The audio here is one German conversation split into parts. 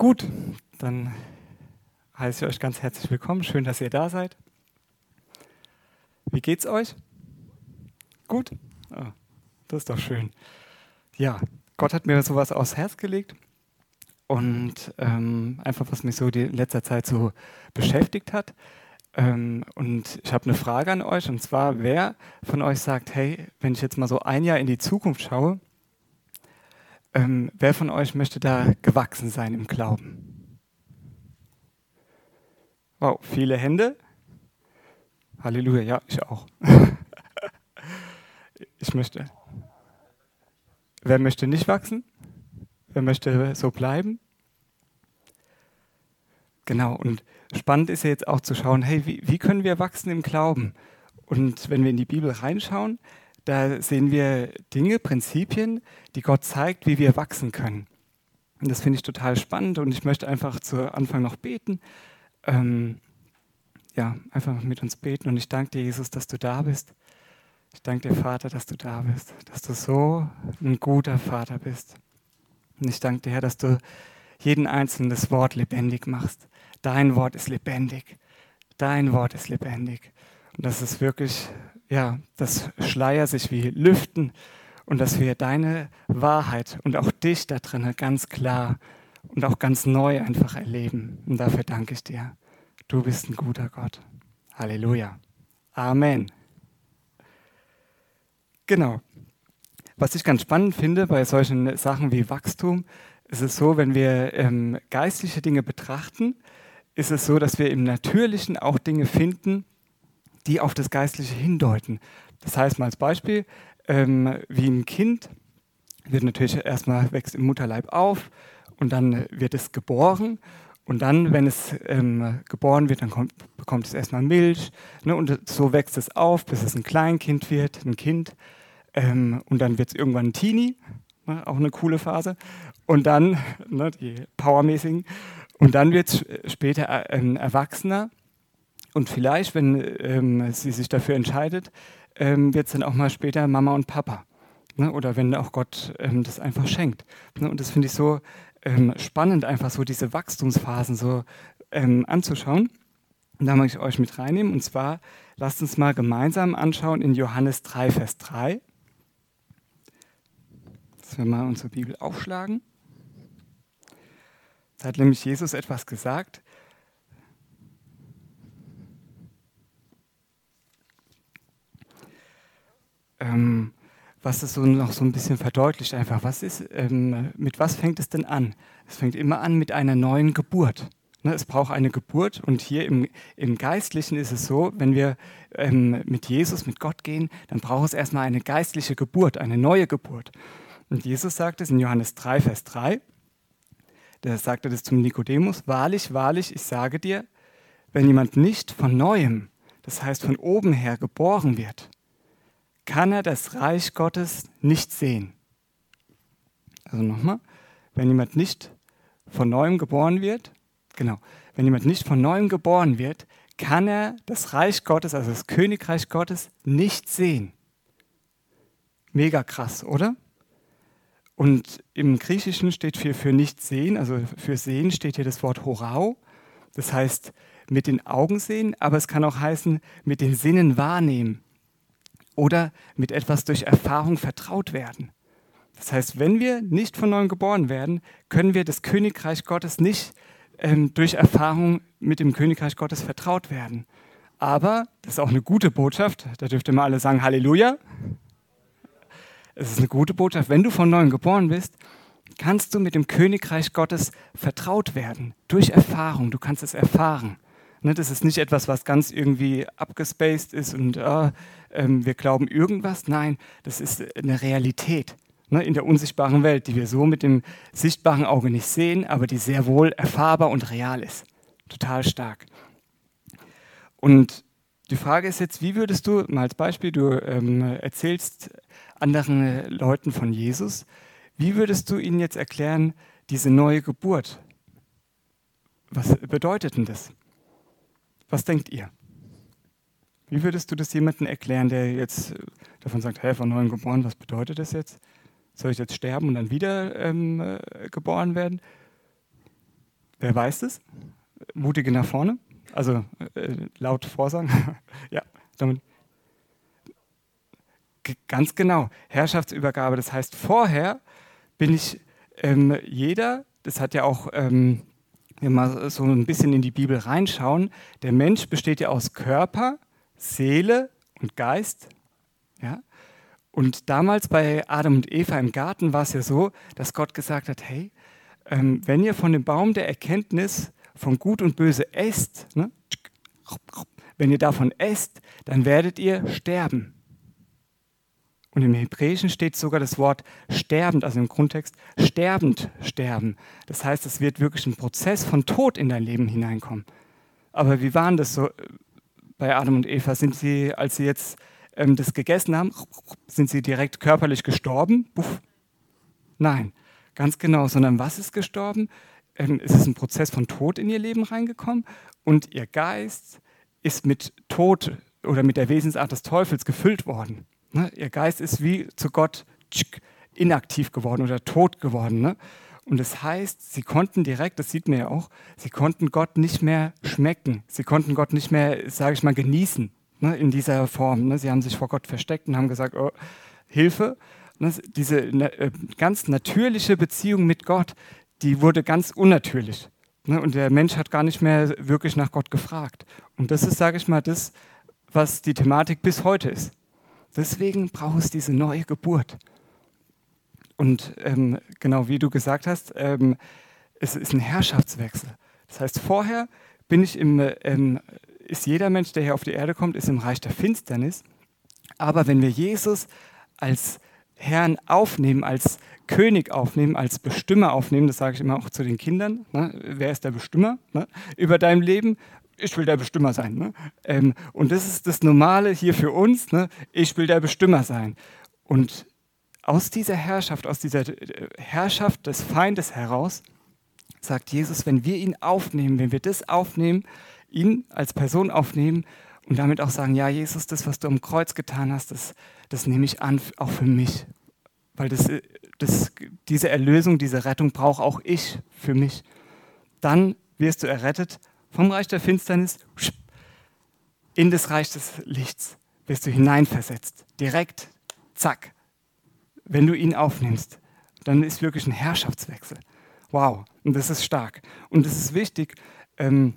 Gut, dann heiße ich euch ganz herzlich willkommen. Schön, dass ihr da seid. Wie geht's euch? Gut? Ah, das ist doch schön. Ja, Gott hat mir sowas aufs Herz gelegt und ähm, einfach, was mich so die in letzter Zeit so beschäftigt hat. Ähm, und ich habe eine Frage an euch und zwar, wer von euch sagt, hey, wenn ich jetzt mal so ein Jahr in die Zukunft schaue, ähm, wer von euch möchte da gewachsen sein im Glauben? Wow, viele Hände. Halleluja, ja, ich auch. ich möchte. Wer möchte nicht wachsen? Wer möchte so bleiben? Genau, und spannend ist ja jetzt auch zu schauen, hey, wie, wie können wir wachsen im Glauben? Und wenn wir in die Bibel reinschauen, da sehen wir Dinge, Prinzipien, die Gott zeigt, wie wir wachsen können. Und das finde ich total spannend und ich möchte einfach zu Anfang noch beten. Ähm, ja, einfach mit uns beten und ich danke dir, Jesus, dass du da bist. Ich danke dir, Vater, dass du da bist, dass du so ein guter Vater bist. Und ich danke dir, Herr, dass du jeden einzelnen das Wort lebendig machst. Dein Wort ist lebendig. Dein Wort ist lebendig. Und das ist wirklich ja, dass Schleier sich wie lüften und dass wir deine Wahrheit und auch dich da drin ganz klar und auch ganz neu einfach erleben. Und dafür danke ich dir. Du bist ein guter Gott. Halleluja. Amen. Genau. Was ich ganz spannend finde bei solchen Sachen wie Wachstum, ist es so, wenn wir ähm, geistliche Dinge betrachten, ist es so, dass wir im Natürlichen auch Dinge finden, die auf das Geistliche hindeuten. Das heißt mal als Beispiel, ähm, wie ein Kind wird natürlich erstmal wächst im Mutterleib auf und dann wird es geboren. Und dann, wenn es ähm, geboren wird, dann kommt, bekommt es erstmal Milch ne, und so wächst es auf, bis es ein Kleinkind wird, ein Kind. Ähm, und dann wird es irgendwann ein Teenie, ne, auch eine coole Phase. Und dann, ne, die powermäßigen, und dann wird es später äh, ein Erwachsener und vielleicht, wenn ähm, sie sich dafür entscheidet, ähm, wird es dann auch mal später Mama und Papa. Ne? Oder wenn auch Gott ähm, das einfach schenkt. Ne? Und das finde ich so ähm, spannend, einfach so diese Wachstumsphasen so ähm, anzuschauen. Und da möchte ich euch mit reinnehmen. Und zwar lasst uns mal gemeinsam anschauen in Johannes 3, Vers 3. Dass wir mal unsere Bibel aufschlagen. Da hat nämlich Jesus etwas gesagt, ähm, was es so noch so ein bisschen verdeutlicht einfach. Was ist, ähm, mit was fängt es denn an? Es fängt immer an mit einer neuen Geburt. Ne, es braucht eine Geburt und hier im, im Geistlichen ist es so, wenn wir ähm, mit Jesus, mit Gott gehen, dann braucht es erstmal eine geistliche Geburt, eine neue Geburt. Und Jesus sagt es in Johannes 3, Vers 3, da sagt er das zum Nikodemus, wahrlich, wahrlich, ich sage dir, wenn jemand nicht von neuem, das heißt von oben her geboren wird, kann er das Reich Gottes nicht sehen. Also nochmal, wenn jemand nicht von neuem geboren wird, genau, wenn jemand nicht von neuem geboren wird, kann er das Reich Gottes, also das Königreich Gottes, nicht sehen. Mega krass, oder? Und im Griechischen steht für, für nicht sehen, also für sehen steht hier das Wort horau. Das heißt mit den Augen sehen, aber es kann auch heißen mit den Sinnen wahrnehmen oder mit etwas durch Erfahrung vertraut werden. Das heißt, wenn wir nicht von neuem geboren werden, können wir das Königreich Gottes nicht ähm, durch Erfahrung mit dem Königreich Gottes vertraut werden. Aber, das ist auch eine gute Botschaft, da dürft ihr mal alle sagen Halleluja. Es ist eine gute Botschaft, wenn du von neuem geboren bist, kannst du mit dem Königreich Gottes vertraut werden, durch Erfahrung, du kannst es erfahren. Ne, das ist nicht etwas, was ganz irgendwie abgespaced ist und äh, wir glauben irgendwas. Nein, das ist eine Realität ne, in der unsichtbaren Welt, die wir so mit dem sichtbaren Auge nicht sehen, aber die sehr wohl erfahrbar und real ist. Total stark. Und die Frage ist jetzt, wie würdest du, mal als Beispiel, du ähm, erzählst anderen Leuten von Jesus, wie würdest du ihnen jetzt erklären, diese neue Geburt? Was bedeutet denn das? Was denkt ihr? Wie würdest du das jemandem erklären, der jetzt davon sagt, hey, von neuem geboren, was bedeutet das jetzt? Soll ich jetzt sterben und dann wieder ähm, äh, geboren werden? Wer weiß es? Mutige nach vorne. Also äh, laut Vorsagen. ja, damit. G ganz genau. Herrschaftsübergabe. Das heißt, vorher bin ich ähm, jeder, das hat ja auch, ähm, wir so ein bisschen in die Bibel reinschauen, der Mensch besteht ja aus Körper, Seele und Geist. Ja? Und damals bei Adam und Eva im Garten war es ja so, dass Gott gesagt hat, hey, ähm, wenn ihr von dem Baum der Erkenntnis von Gut und Böse esst, ne, wenn ihr davon esst, dann werdet ihr sterben. Und im Hebräischen steht sogar das Wort sterbend, also im Grundtext sterbend sterben. Das heißt, es wird wirklich ein Prozess von Tod in dein Leben hineinkommen. Aber wie waren das so äh, bei Adam und Eva? Sind sie, als sie jetzt ähm, das gegessen haben, sind sie direkt körperlich gestorben? Puff. Nein, ganz genau, sondern was ist gestorben? Ähm, es ist ein Prozess von Tod in ihr Leben reingekommen und ihr Geist ist mit Tod oder mit der Wesensart des Teufels gefüllt worden. Ne? Ihr Geist ist wie zu Gott inaktiv geworden oder tot geworden. Ne? Und das heißt, sie konnten direkt, das sieht man ja auch, sie konnten Gott nicht mehr schmecken. Sie konnten Gott nicht mehr, sage ich mal, genießen ne? in dieser Form. Ne? Sie haben sich vor Gott versteckt und haben gesagt, oh, Hilfe. Ne? Diese äh, ganz natürliche Beziehung mit Gott, die wurde ganz unnatürlich. Ne? Und der Mensch hat gar nicht mehr wirklich nach Gott gefragt. Und das ist, sage ich mal, das, was die Thematik bis heute ist. Deswegen braucht es diese neue Geburt. Und ähm, genau wie du gesagt hast, ähm, es ist ein Herrschaftswechsel. Das heißt, vorher bin ich im, ähm, ist jeder Mensch, der hier auf die Erde kommt, ist im Reich der Finsternis. Aber wenn wir Jesus als Herrn aufnehmen, als König aufnehmen, als Bestimmer aufnehmen, das sage ich immer auch zu den Kindern, ne? wer ist der Bestimmer ne? über dein Leben? Ich will der Bestimmer sein. Ne? Ähm, und das ist das Normale hier für uns, ne? ich will der Bestimmer sein. Und aus dieser Herrschaft, aus dieser äh, Herrschaft des Feindes heraus, sagt Jesus, wenn wir ihn aufnehmen, wenn wir das aufnehmen, ihn als Person aufnehmen und damit auch sagen, ja Jesus, das, was du am Kreuz getan hast, das, das nehme ich an, auch für mich. Weil das, äh, das, diese Erlösung, diese Rettung brauche auch ich für mich. Dann wirst du errettet vom Reich der Finsternis in das Reich des Lichts wirst du hineinversetzt. Direkt, zack. Wenn du ihn aufnimmst, dann ist wirklich ein Herrschaftswechsel. Wow, und das ist stark. Und es ist wichtig, ähm,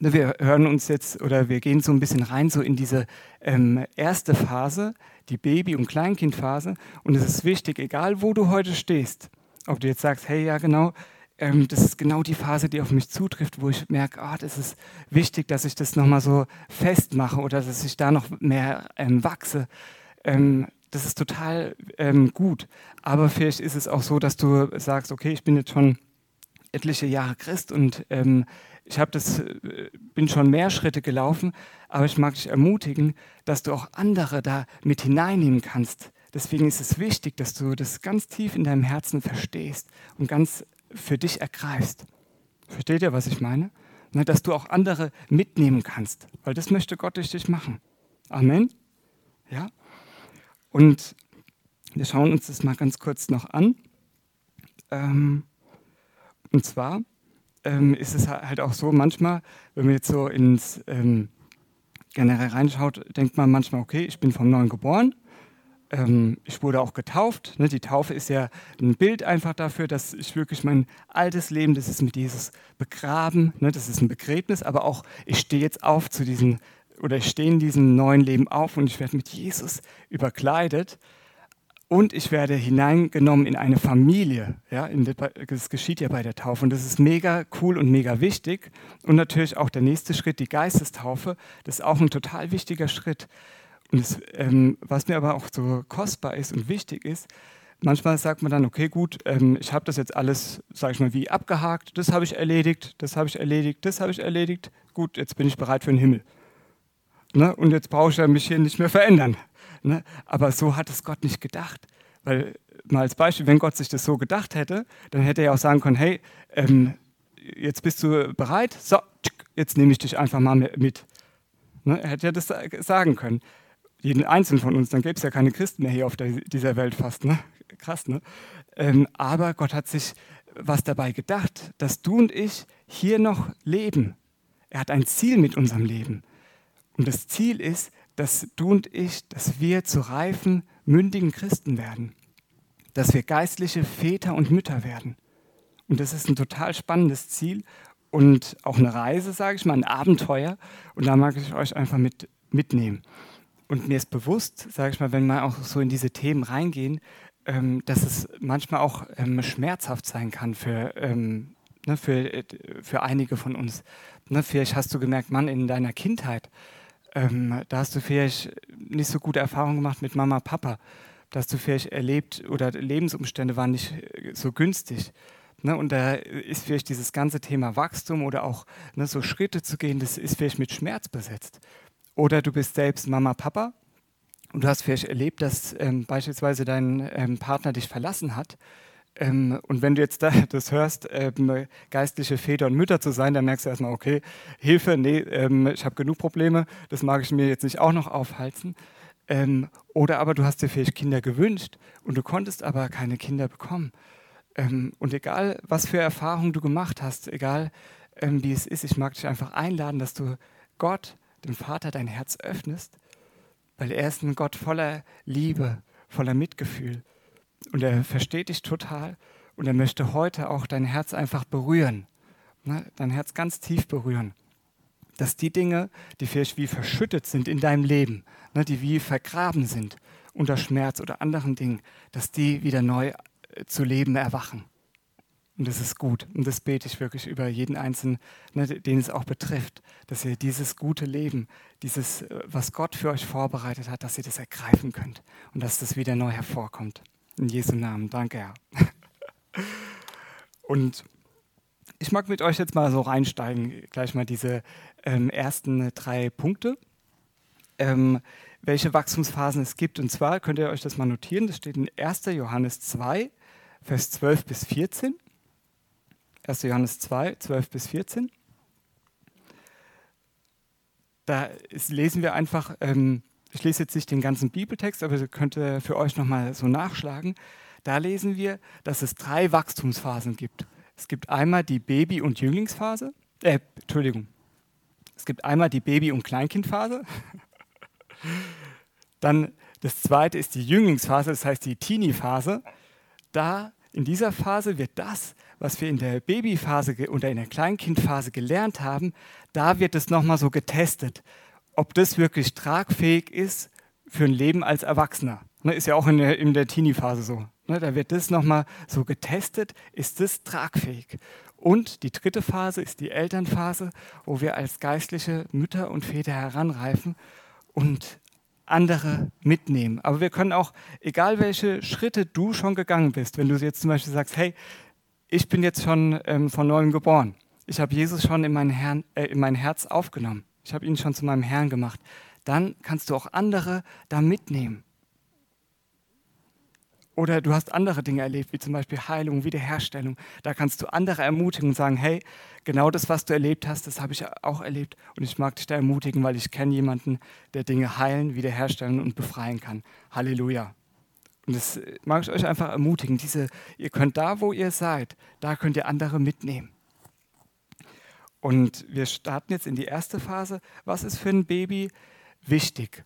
ne, wir hören uns jetzt oder wir gehen so ein bisschen rein so in diese ähm, erste Phase, die Baby- und Kleinkindphase. Und es ist wichtig, egal wo du heute stehst, ob du jetzt sagst, hey, ja genau, ähm, das ist genau die Phase, die auf mich zutrifft, wo ich merke, oh, das ist wichtig, dass ich das nochmal so festmache oder dass ich da noch mehr ähm, wachse. Ähm, das ist total ähm, gut. Aber vielleicht ist es auch so, dass du sagst, okay, ich bin jetzt schon etliche Jahre Christ und ähm, ich das, äh, bin schon mehr Schritte gelaufen, aber ich mag dich ermutigen, dass du auch andere da mit hineinnehmen kannst. Deswegen ist es wichtig, dass du das ganz tief in deinem Herzen verstehst und ganz für dich ergreifst. Versteht ihr, was ich meine? Dass du auch andere mitnehmen kannst, weil das möchte Gott durch dich machen. Amen. Ja? Und wir schauen uns das mal ganz kurz noch an. Ähm, und zwar ähm, ist es halt auch so, manchmal, wenn man jetzt so ins ähm, generell reinschaut, denkt man manchmal, okay, ich bin vom Neuen geboren ähm, ich wurde auch getauft. Ne? Die Taufe ist ja ein Bild einfach dafür, dass ich wirklich mein altes Leben, das ist mit Jesus begraben, ne? das ist ein Begräbnis, aber auch ich stehe jetzt auf zu diesem, oder ich stehe in diesem neuen Leben auf und ich werde mit Jesus überkleidet und ich werde hineingenommen in eine Familie. Ja? Das geschieht ja bei der Taufe und das ist mega cool und mega wichtig. Und natürlich auch der nächste Schritt, die Geistestaufe, das ist auch ein total wichtiger Schritt. Und das, ähm, was mir aber auch so kostbar ist und wichtig ist, manchmal sagt man dann, okay, gut, ähm, ich habe das jetzt alles, sage ich mal, wie abgehakt, das habe ich erledigt, das habe ich erledigt, das habe ich erledigt, gut, jetzt bin ich bereit für den Himmel. Ne? Und jetzt brauche ich ja mich hier nicht mehr verändern. Ne? Aber so hat es Gott nicht gedacht. Weil, mal als Beispiel, wenn Gott sich das so gedacht hätte, dann hätte er ja auch sagen können, hey, ähm, jetzt bist du bereit, so, jetzt nehme ich dich einfach mal mit. Ne? Er hätte ja das sagen können jeden Einzelnen von uns, dann gäbe es ja keine Christen mehr hier auf der, dieser Welt fast. Ne? Krass, ne? Ähm, aber Gott hat sich was dabei gedacht, dass du und ich hier noch leben. Er hat ein Ziel mit unserem Leben. Und das Ziel ist, dass du und ich, dass wir zu reifen, mündigen Christen werden. Dass wir geistliche Väter und Mütter werden. Und das ist ein total spannendes Ziel und auch eine Reise, sage ich mal, ein Abenteuer. Und da mag ich euch einfach mit, mitnehmen. Und mir ist bewusst, sage ich mal, wenn wir auch so in diese Themen reingehen, ähm, dass es manchmal auch ähm, schmerzhaft sein kann für, ähm, ne, für, äh, für einige von uns. Ne, vielleicht hast du gemerkt, Mann, in deiner Kindheit, ähm, da hast du vielleicht nicht so gute Erfahrungen gemacht mit Mama, Papa. Da hast du vielleicht erlebt oder Lebensumstände waren nicht äh, so günstig. Ne, und da ist vielleicht dieses ganze Thema Wachstum oder auch ne, so Schritte zu gehen, das ist vielleicht mit Schmerz besetzt. Oder du bist selbst Mama, Papa und du hast vielleicht erlebt, dass ähm, beispielsweise dein ähm, Partner dich verlassen hat. Ähm, und wenn du jetzt da, das hörst, ähm, geistliche Väter und Mütter zu sein, dann merkst du erstmal, okay, Hilfe, nee, ähm, ich habe genug Probleme, das mag ich mir jetzt nicht auch noch aufhalten. Ähm, oder aber du hast dir vielleicht Kinder gewünscht und du konntest aber keine Kinder bekommen. und egal, was für Erfahrungen du gemacht hast, egal wie es ist, ich mag dich einfach einladen, dass du Gott dem Vater dein Herz öffnest, weil er ist ein Gott voller Liebe, voller Mitgefühl. Und er versteht dich total und er möchte heute auch dein Herz einfach berühren, ne? dein Herz ganz tief berühren. Dass die Dinge, die vielleicht wie verschüttet sind in deinem Leben, ne? die wie vergraben sind unter Schmerz oder anderen Dingen, dass die wieder neu äh, zu leben erwachen. Und das ist gut. Und das bete ich wirklich über jeden Einzelnen, ne, den es auch betrifft, dass ihr dieses gute Leben, dieses, äh, was Gott für euch vorbereitet hat, dass ihr das ergreifen könnt und dass das wieder neu hervorkommt. In Jesu Namen. Danke, Herr. Und ich mag mit euch jetzt mal so reinsteigen, gleich mal diese ähm, ersten drei Punkte, ähm, welche Wachstumsphasen es gibt. Und zwar könnt ihr euch das mal notieren, das steht in 1. Johannes 2, Vers 12 bis 14. 1. Johannes 2, 12 bis 14. Da lesen wir einfach, ähm, ich lese jetzt nicht den ganzen Bibeltext, aber ihr könnt für euch nochmal so nachschlagen. Da lesen wir, dass es drei Wachstumsphasen gibt. Es gibt einmal die Baby- und Jünglingsphase, äh, Entschuldigung, es gibt einmal die Baby- und Kleinkindphase. Dann das zweite ist die Jünglingsphase, das heißt die Teenie-Phase. Da, in dieser Phase wird das, was wir in der Babyphase oder in der Kleinkindphase gelernt haben, da wird es nochmal so getestet, ob das wirklich tragfähig ist für ein Leben als Erwachsener. Ne, ist ja auch in der, in der Teenie-Phase so. Ne, da wird das nochmal so getestet, ist das tragfähig. Und die dritte Phase ist die Elternphase, wo wir als geistliche Mütter und Väter heranreifen und andere mitnehmen. Aber wir können auch, egal welche Schritte du schon gegangen bist, wenn du jetzt zum Beispiel sagst, hey, ich bin jetzt schon ähm, von neuem geboren. Ich habe Jesus schon in mein, Herrn, äh, in mein Herz aufgenommen. Ich habe ihn schon zu meinem Herrn gemacht. Dann kannst du auch andere da mitnehmen. Oder du hast andere Dinge erlebt, wie zum Beispiel Heilung, Wiederherstellung. Da kannst du andere ermutigen und sagen, hey, genau das, was du erlebt hast, das habe ich auch erlebt. Und ich mag dich da ermutigen, weil ich kenne jemanden, der Dinge heilen, wiederherstellen und befreien kann. Halleluja. Und das mag ich euch einfach ermutigen. Diese, ihr könnt da, wo ihr seid, da könnt ihr andere mitnehmen. Und wir starten jetzt in die erste Phase. Was ist für ein Baby wichtig?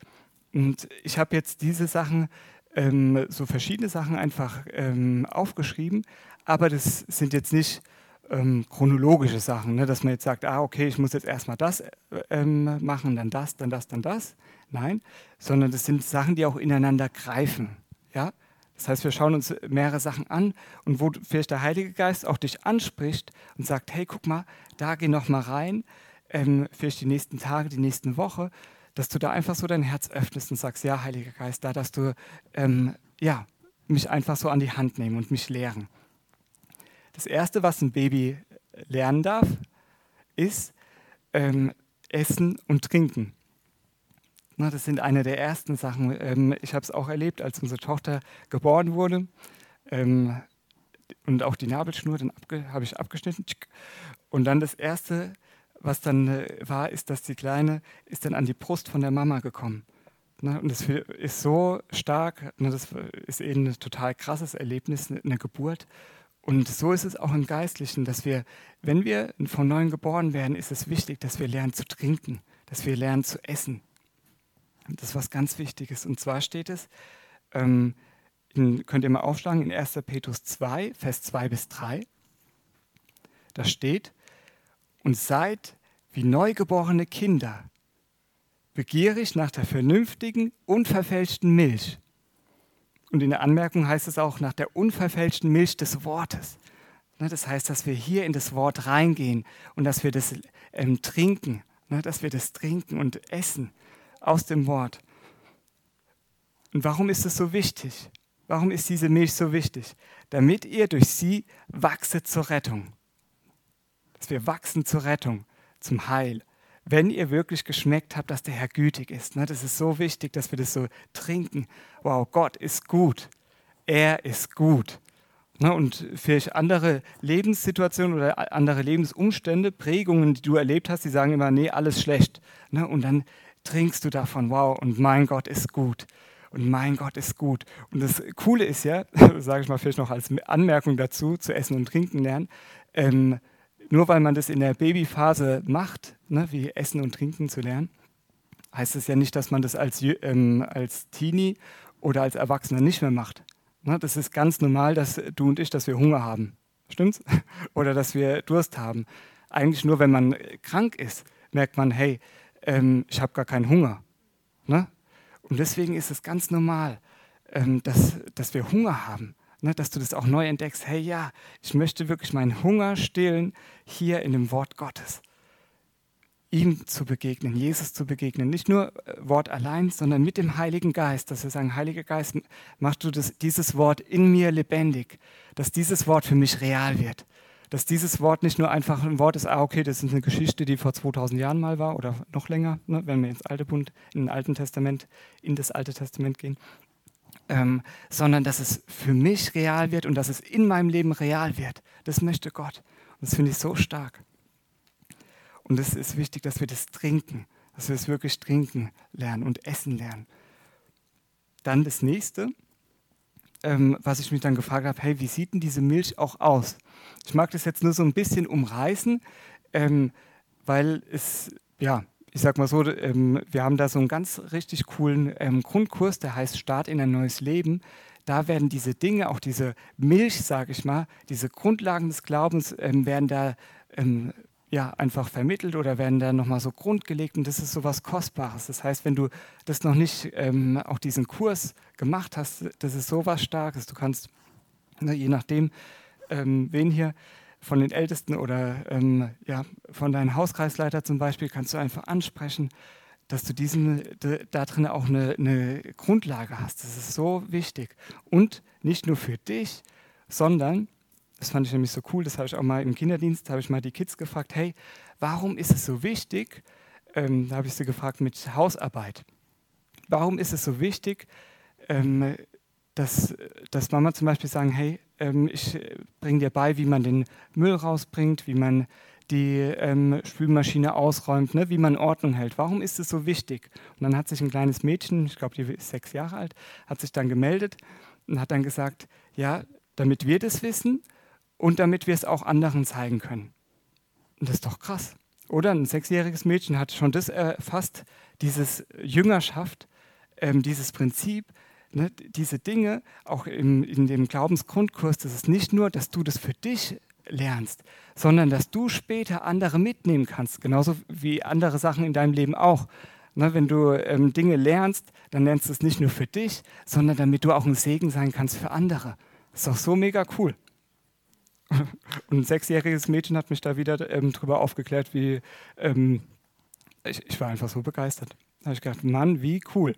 Und ich habe jetzt diese Sachen, ähm, so verschiedene Sachen einfach ähm, aufgeschrieben, aber das sind jetzt nicht ähm, chronologische Sachen, ne? dass man jetzt sagt, ah, okay, ich muss jetzt erstmal das ähm, machen, dann das, dann das, dann das. Nein, sondern das sind Sachen, die auch ineinander greifen. Ja? Das heißt, wir schauen uns mehrere Sachen an und wo vielleicht der Heilige Geist auch dich anspricht und sagt, hey, guck mal, da geh noch mal rein, ähm, vielleicht die nächsten Tage, die nächsten Woche, dass du da einfach so dein Herz öffnest und sagst, ja, Heiliger Geist, da, dass du ähm, ja, mich einfach so an die Hand nehmen und mich lehren. Das Erste, was ein Baby lernen darf, ist ähm, Essen und Trinken. Na, das sind eine der ersten Sachen. Ähm, ich habe es auch erlebt, als unsere Tochter geboren wurde. Ähm, und auch die Nabelschnur habe ich abgeschnitten. Und dann das Erste, was dann äh, war, ist, dass die Kleine ist dann an die Brust von der Mama gekommen. Ne, und das ist so stark, ne, das ist eben ein total krasses Erlebnis, eine Geburt. Und so ist es auch im Geistlichen, dass wir, wenn wir von neuem geboren werden, ist es wichtig, dass wir lernen zu trinken, dass wir lernen zu essen. Das ist was ganz Wichtiges. Und zwar steht es, ähm, in, könnt ihr mal aufschlagen, in 1. Petrus 2, Vers 2 bis 3. Da steht, und seid wie neugeborene Kinder, begierig nach der vernünftigen, unverfälschten Milch. Und in der Anmerkung heißt es auch nach der unverfälschten Milch des Wortes. Ne, das heißt, dass wir hier in das Wort reingehen und dass wir das ähm, trinken, ne, dass wir das trinken und essen aus dem Wort. Und warum ist es so wichtig? Warum ist diese Milch so wichtig? Damit ihr durch sie wachset zur Rettung. Dass wir wachsen zur Rettung, zum Heil. Wenn ihr wirklich geschmeckt habt, dass der Herr gütig ist. Ne? Das ist so wichtig, dass wir das so trinken. Wow, Gott ist gut. Er ist gut. Ne? Und vielleicht andere Lebenssituationen oder andere Lebensumstände, Prägungen, die du erlebt hast, die sagen immer, nee, alles schlecht. Ne? Und dann trinkst du davon, wow, und mein Gott ist gut. Und mein Gott ist gut. Und das Coole ist ja, sage ich mal vielleicht noch als Anmerkung dazu, zu essen und trinken lernen, ähm, nur weil man das in der Babyphase macht, ne, wie Essen und Trinken zu lernen, heißt es ja nicht, dass man das als, ähm, als Teenie oder als Erwachsener nicht mehr macht. Ne, das ist ganz normal, dass du und ich, dass wir Hunger haben. Stimmt's? Oder dass wir Durst haben. Eigentlich nur, wenn man krank ist, merkt man, hey, ähm, ich habe gar keinen Hunger. Ne? Und deswegen ist es ganz normal, ähm, dass, dass wir Hunger haben. Ne? Dass du das auch neu entdeckst. Hey, ja, ich möchte wirklich meinen Hunger stillen hier in dem Wort Gottes. Ihm zu begegnen, Jesus zu begegnen. Nicht nur äh, Wort allein, sondern mit dem Heiligen Geist. Dass wir sagen, Heiliger Geist, machst du das, dieses Wort in mir lebendig. Dass dieses Wort für mich real wird dass dieses Wort nicht nur einfach ein Wort ist, ah, okay, das ist eine Geschichte, die vor 2000 Jahren mal war oder noch länger, ne, wenn wir ins Alte Bund, in den Alten Testament, in das Alte Testament gehen, ähm, sondern dass es für mich real wird und dass es in meinem Leben real wird. Das möchte Gott. Und das finde ich so stark. Und es ist wichtig, dass wir das trinken, dass wir es wirklich trinken lernen und essen lernen. Dann das nächste, ähm, was ich mich dann gefragt habe, hey, wie sieht denn diese Milch auch aus? Ich mag das jetzt nur so ein bisschen umreißen, ähm, weil es, ja, ich sag mal so, ähm, wir haben da so einen ganz richtig coolen ähm, Grundkurs, der heißt Start in ein neues Leben. Da werden diese Dinge, auch diese Milch, sage ich mal, diese Grundlagen des Glaubens, ähm, werden da ähm, ja, einfach vermittelt oder werden da nochmal so grundgelegt und das ist so was Kostbares. Das heißt, wenn du das noch nicht, ähm, auch diesen Kurs gemacht hast, das ist so was Starkes. Du kannst, ne, je nachdem, ähm, wen hier von den Ältesten oder ähm, ja, von deinem Hauskreisleiter zum Beispiel, kannst du einfach ansprechen, dass du diesen, da drin auch eine, eine Grundlage hast. Das ist so wichtig. Und nicht nur für dich, sondern das fand ich nämlich so cool, das habe ich auch mal im Kinderdienst, habe ich mal die Kids gefragt, hey, warum ist es so wichtig, ähm, da habe ich sie gefragt mit Hausarbeit, warum ist es so wichtig, ähm, dass, dass Mama zum Beispiel sagen, hey, ich bringe dir bei, wie man den Müll rausbringt, wie man die ähm, Spülmaschine ausräumt, ne, wie man Ordnung hält. Warum ist es so wichtig? Und dann hat sich ein kleines Mädchen, ich glaube, die ist sechs Jahre alt, hat sich dann gemeldet und hat dann gesagt, ja, damit wir das wissen und damit wir es auch anderen zeigen können. Und das ist doch krass. Oder ein sechsjähriges Mädchen hat schon das erfasst, dieses Jüngerschaft, ähm, dieses Prinzip, ne, diese Dinge, auch im, in dem Glaubensgrundkurs, das ist nicht nur, dass du das für dich lernst, sondern dass du später andere mitnehmen kannst, genauso wie andere Sachen in deinem Leben auch. Ne, wenn du ähm, Dinge lernst, dann lernst du es nicht nur für dich, sondern damit du auch ein Segen sein kannst für andere. Das ist doch so mega cool. Und ein sechsjähriges Mädchen hat mich da wieder ähm, drüber aufgeklärt, wie ähm, ich, ich, war einfach so begeistert. Da habe ich gedacht, Mann, wie cool.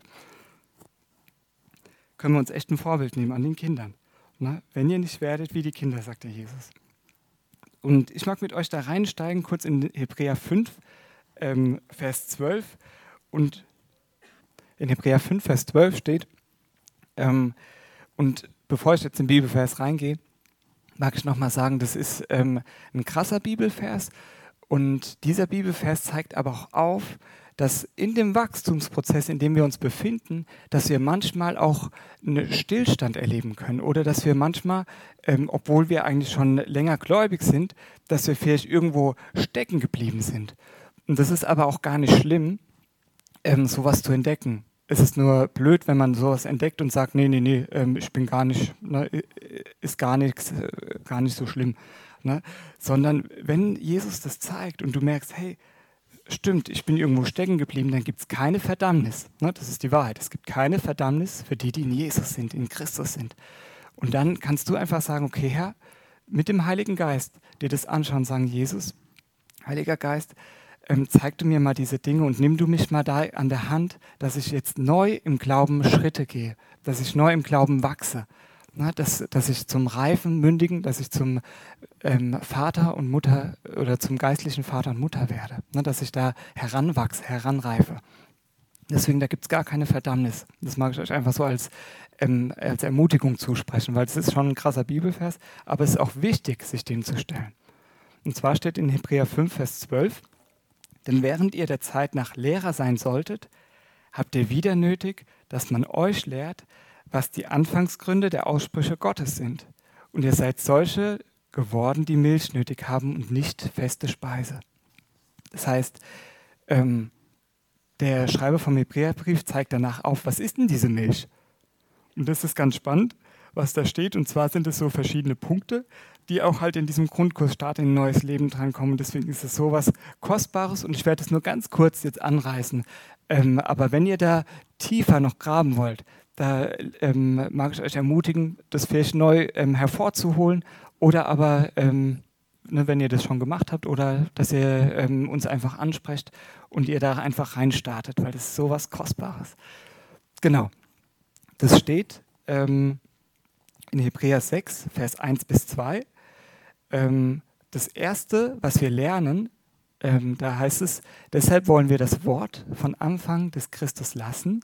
Können wir uns echt ein Vorbild nehmen an den Kindern. Na, wenn ihr nicht werdet wie die Kinder, sagt der Jesus. Und ich mag mit euch da reinsteigen, kurz in Hebräer 5, ähm, Vers 12. Und in Hebräer 5, Vers 12 steht, ähm, und bevor ich jetzt in den Bibelvers reingehe, mag ich nochmal sagen, das ist ähm, ein krasser Bibelvers. Und dieser Bibelvers zeigt aber auch auf, dass in dem Wachstumsprozess, in dem wir uns befinden, dass wir manchmal auch einen Stillstand erleben können oder dass wir manchmal, ähm, obwohl wir eigentlich schon länger gläubig sind, dass wir vielleicht irgendwo stecken geblieben sind. Und das ist aber auch gar nicht schlimm, ähm, sowas zu entdecken. Es ist nur blöd, wenn man sowas entdeckt und sagt, nee, nee, nee, ähm, ich bin gar nicht, ne, ist gar nichts, äh, gar nicht so schlimm. Ne? Sondern wenn Jesus das zeigt und du merkst, hey, stimmt, ich bin irgendwo stecken geblieben, dann gibt es keine Verdammnis. Ne? Das ist die Wahrheit. Es gibt keine Verdammnis für die, die in Jesus sind, in Christus sind. Und dann kannst du einfach sagen, okay, Herr, mit dem Heiligen Geist dir das anschauen sagen, Jesus, Heiliger Geist, ähm, zeig du mir mal diese Dinge und nimm du mich mal da an der Hand, dass ich jetzt neu im Glauben Schritte gehe, dass ich neu im Glauben wachse, na, dass, dass ich zum reifen, mündigen, dass ich zum ähm, Vater und Mutter oder zum geistlichen Vater und Mutter werde, na, dass ich da heranwachse, heranreife. Deswegen, da gibt es gar keine Verdammnis. Das mag ich euch einfach so als, ähm, als Ermutigung zusprechen, weil es ist schon ein krasser Bibelvers, aber es ist auch wichtig, sich dem zu stellen. Und zwar steht in Hebräer 5, Vers 12, denn während ihr der Zeit nach Lehrer sein solltet, habt ihr wieder nötig, dass man euch lehrt, was die Anfangsgründe der Aussprüche Gottes sind. Und ihr seid solche geworden, die Milch nötig haben und nicht feste Speise. Das heißt, ähm, der Schreiber vom Hebräerbrief zeigt danach auf, was ist denn diese Milch? Und das ist ganz spannend, was da steht. Und zwar sind es so verschiedene Punkte, die auch halt in diesem Grundkurs Start in ein neues Leben drankommen. Deswegen ist es so was Kostbares und ich werde es nur ganz kurz jetzt anreißen. Ähm, aber wenn ihr da tiefer noch graben wollt, da ähm, mag ich euch ermutigen, das vielleicht neu ähm, hervorzuholen oder aber, ähm, ne, wenn ihr das schon gemacht habt oder dass ihr ähm, uns einfach ansprecht und ihr da einfach reinstartet, weil das ist so was Kostbares. Genau. Das steht ähm, in Hebräer 6, Vers 1 bis 2 ähm, das Erste, was wir lernen, da heißt es, deshalb wollen wir das Wort von Anfang des Christus lassen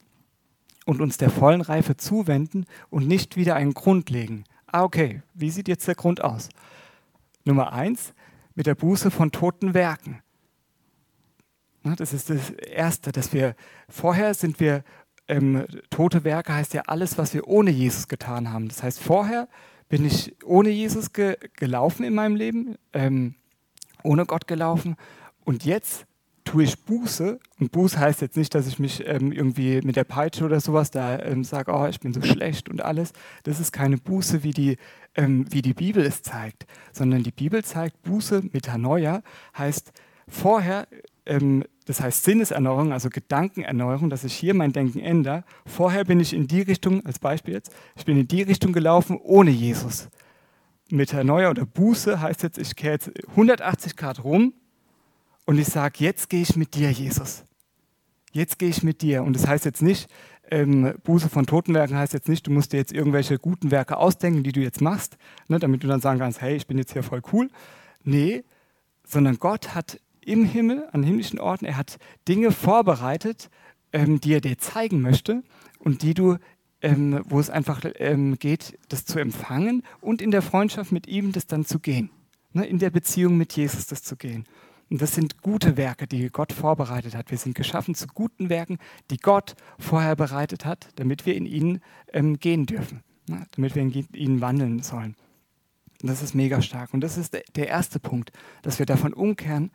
und uns der vollen Reife zuwenden und nicht wieder einen Grund legen. Ah, okay, wie sieht jetzt der Grund aus? Nummer eins, mit der Buße von toten Werken. Das ist das Erste, dass wir vorher sind wir, ähm, tote Werke heißt ja alles, was wir ohne Jesus getan haben. Das heißt, vorher bin ich ohne Jesus ge gelaufen in meinem Leben, ähm, ohne Gott gelaufen. Und jetzt tue ich Buße. Und Buße heißt jetzt nicht, dass ich mich ähm, irgendwie mit der Peitsche oder sowas da ähm, sage, oh, ich bin so schlecht und alles. Das ist keine Buße, wie die, ähm, wie die Bibel es zeigt, sondern die Bibel zeigt, Buße, Metanoia, heißt vorher ähm, das heißt Sinneserneuerung, also Gedankenerneuerung, dass ich hier mein Denken ändere. Vorher bin ich in die Richtung, als Beispiel jetzt, ich bin in die Richtung gelaufen ohne Jesus. Metanoia oder Buße heißt jetzt, ich kehre jetzt 180 Grad rum und ich sage, jetzt gehe ich mit dir, Jesus. Jetzt gehe ich mit dir. Und das heißt jetzt nicht, ähm, Buße von Totenwerken heißt jetzt nicht, du musst dir jetzt irgendwelche guten Werke ausdenken, die du jetzt machst, ne, damit du dann sagen kannst, hey, ich bin jetzt hier voll cool. Nee, sondern Gott hat im Himmel, an himmlischen Orten. Er hat Dinge vorbereitet, ähm, die er dir zeigen möchte und die du, ähm, wo es einfach ähm, geht, das zu empfangen und in der Freundschaft mit ihm das dann zu gehen. Ne, in der Beziehung mit Jesus das zu gehen. Und das sind gute Werke, die Gott vorbereitet hat. Wir sind geschaffen zu guten Werken, die Gott vorher bereitet hat, damit wir in ihnen ähm, gehen dürfen, ne, damit wir in ihnen wandeln sollen. Und das ist mega stark. Und das ist der erste Punkt, dass wir davon umkehren,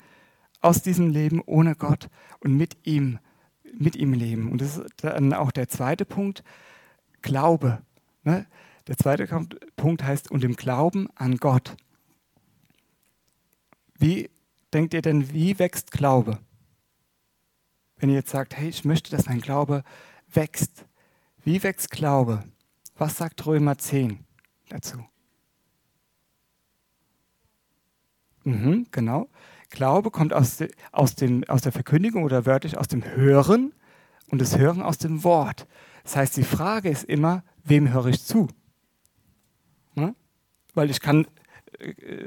aus diesem Leben ohne Gott und mit ihm, mit ihm leben. Und das ist dann auch der zweite Punkt, Glaube. Ne? Der zweite Punkt heißt, und im Glauben an Gott. Wie denkt ihr denn, wie wächst Glaube? Wenn ihr jetzt sagt, hey, ich möchte, dass mein Glaube wächst. Wie wächst Glaube? Was sagt Römer 10 dazu? Mhm, genau. Glaube kommt aus, de, aus, dem, aus der Verkündigung oder wörtlich aus dem Hören und das Hören aus dem Wort. Das heißt, die Frage ist immer, wem höre ich zu? Ne? Weil ich kann,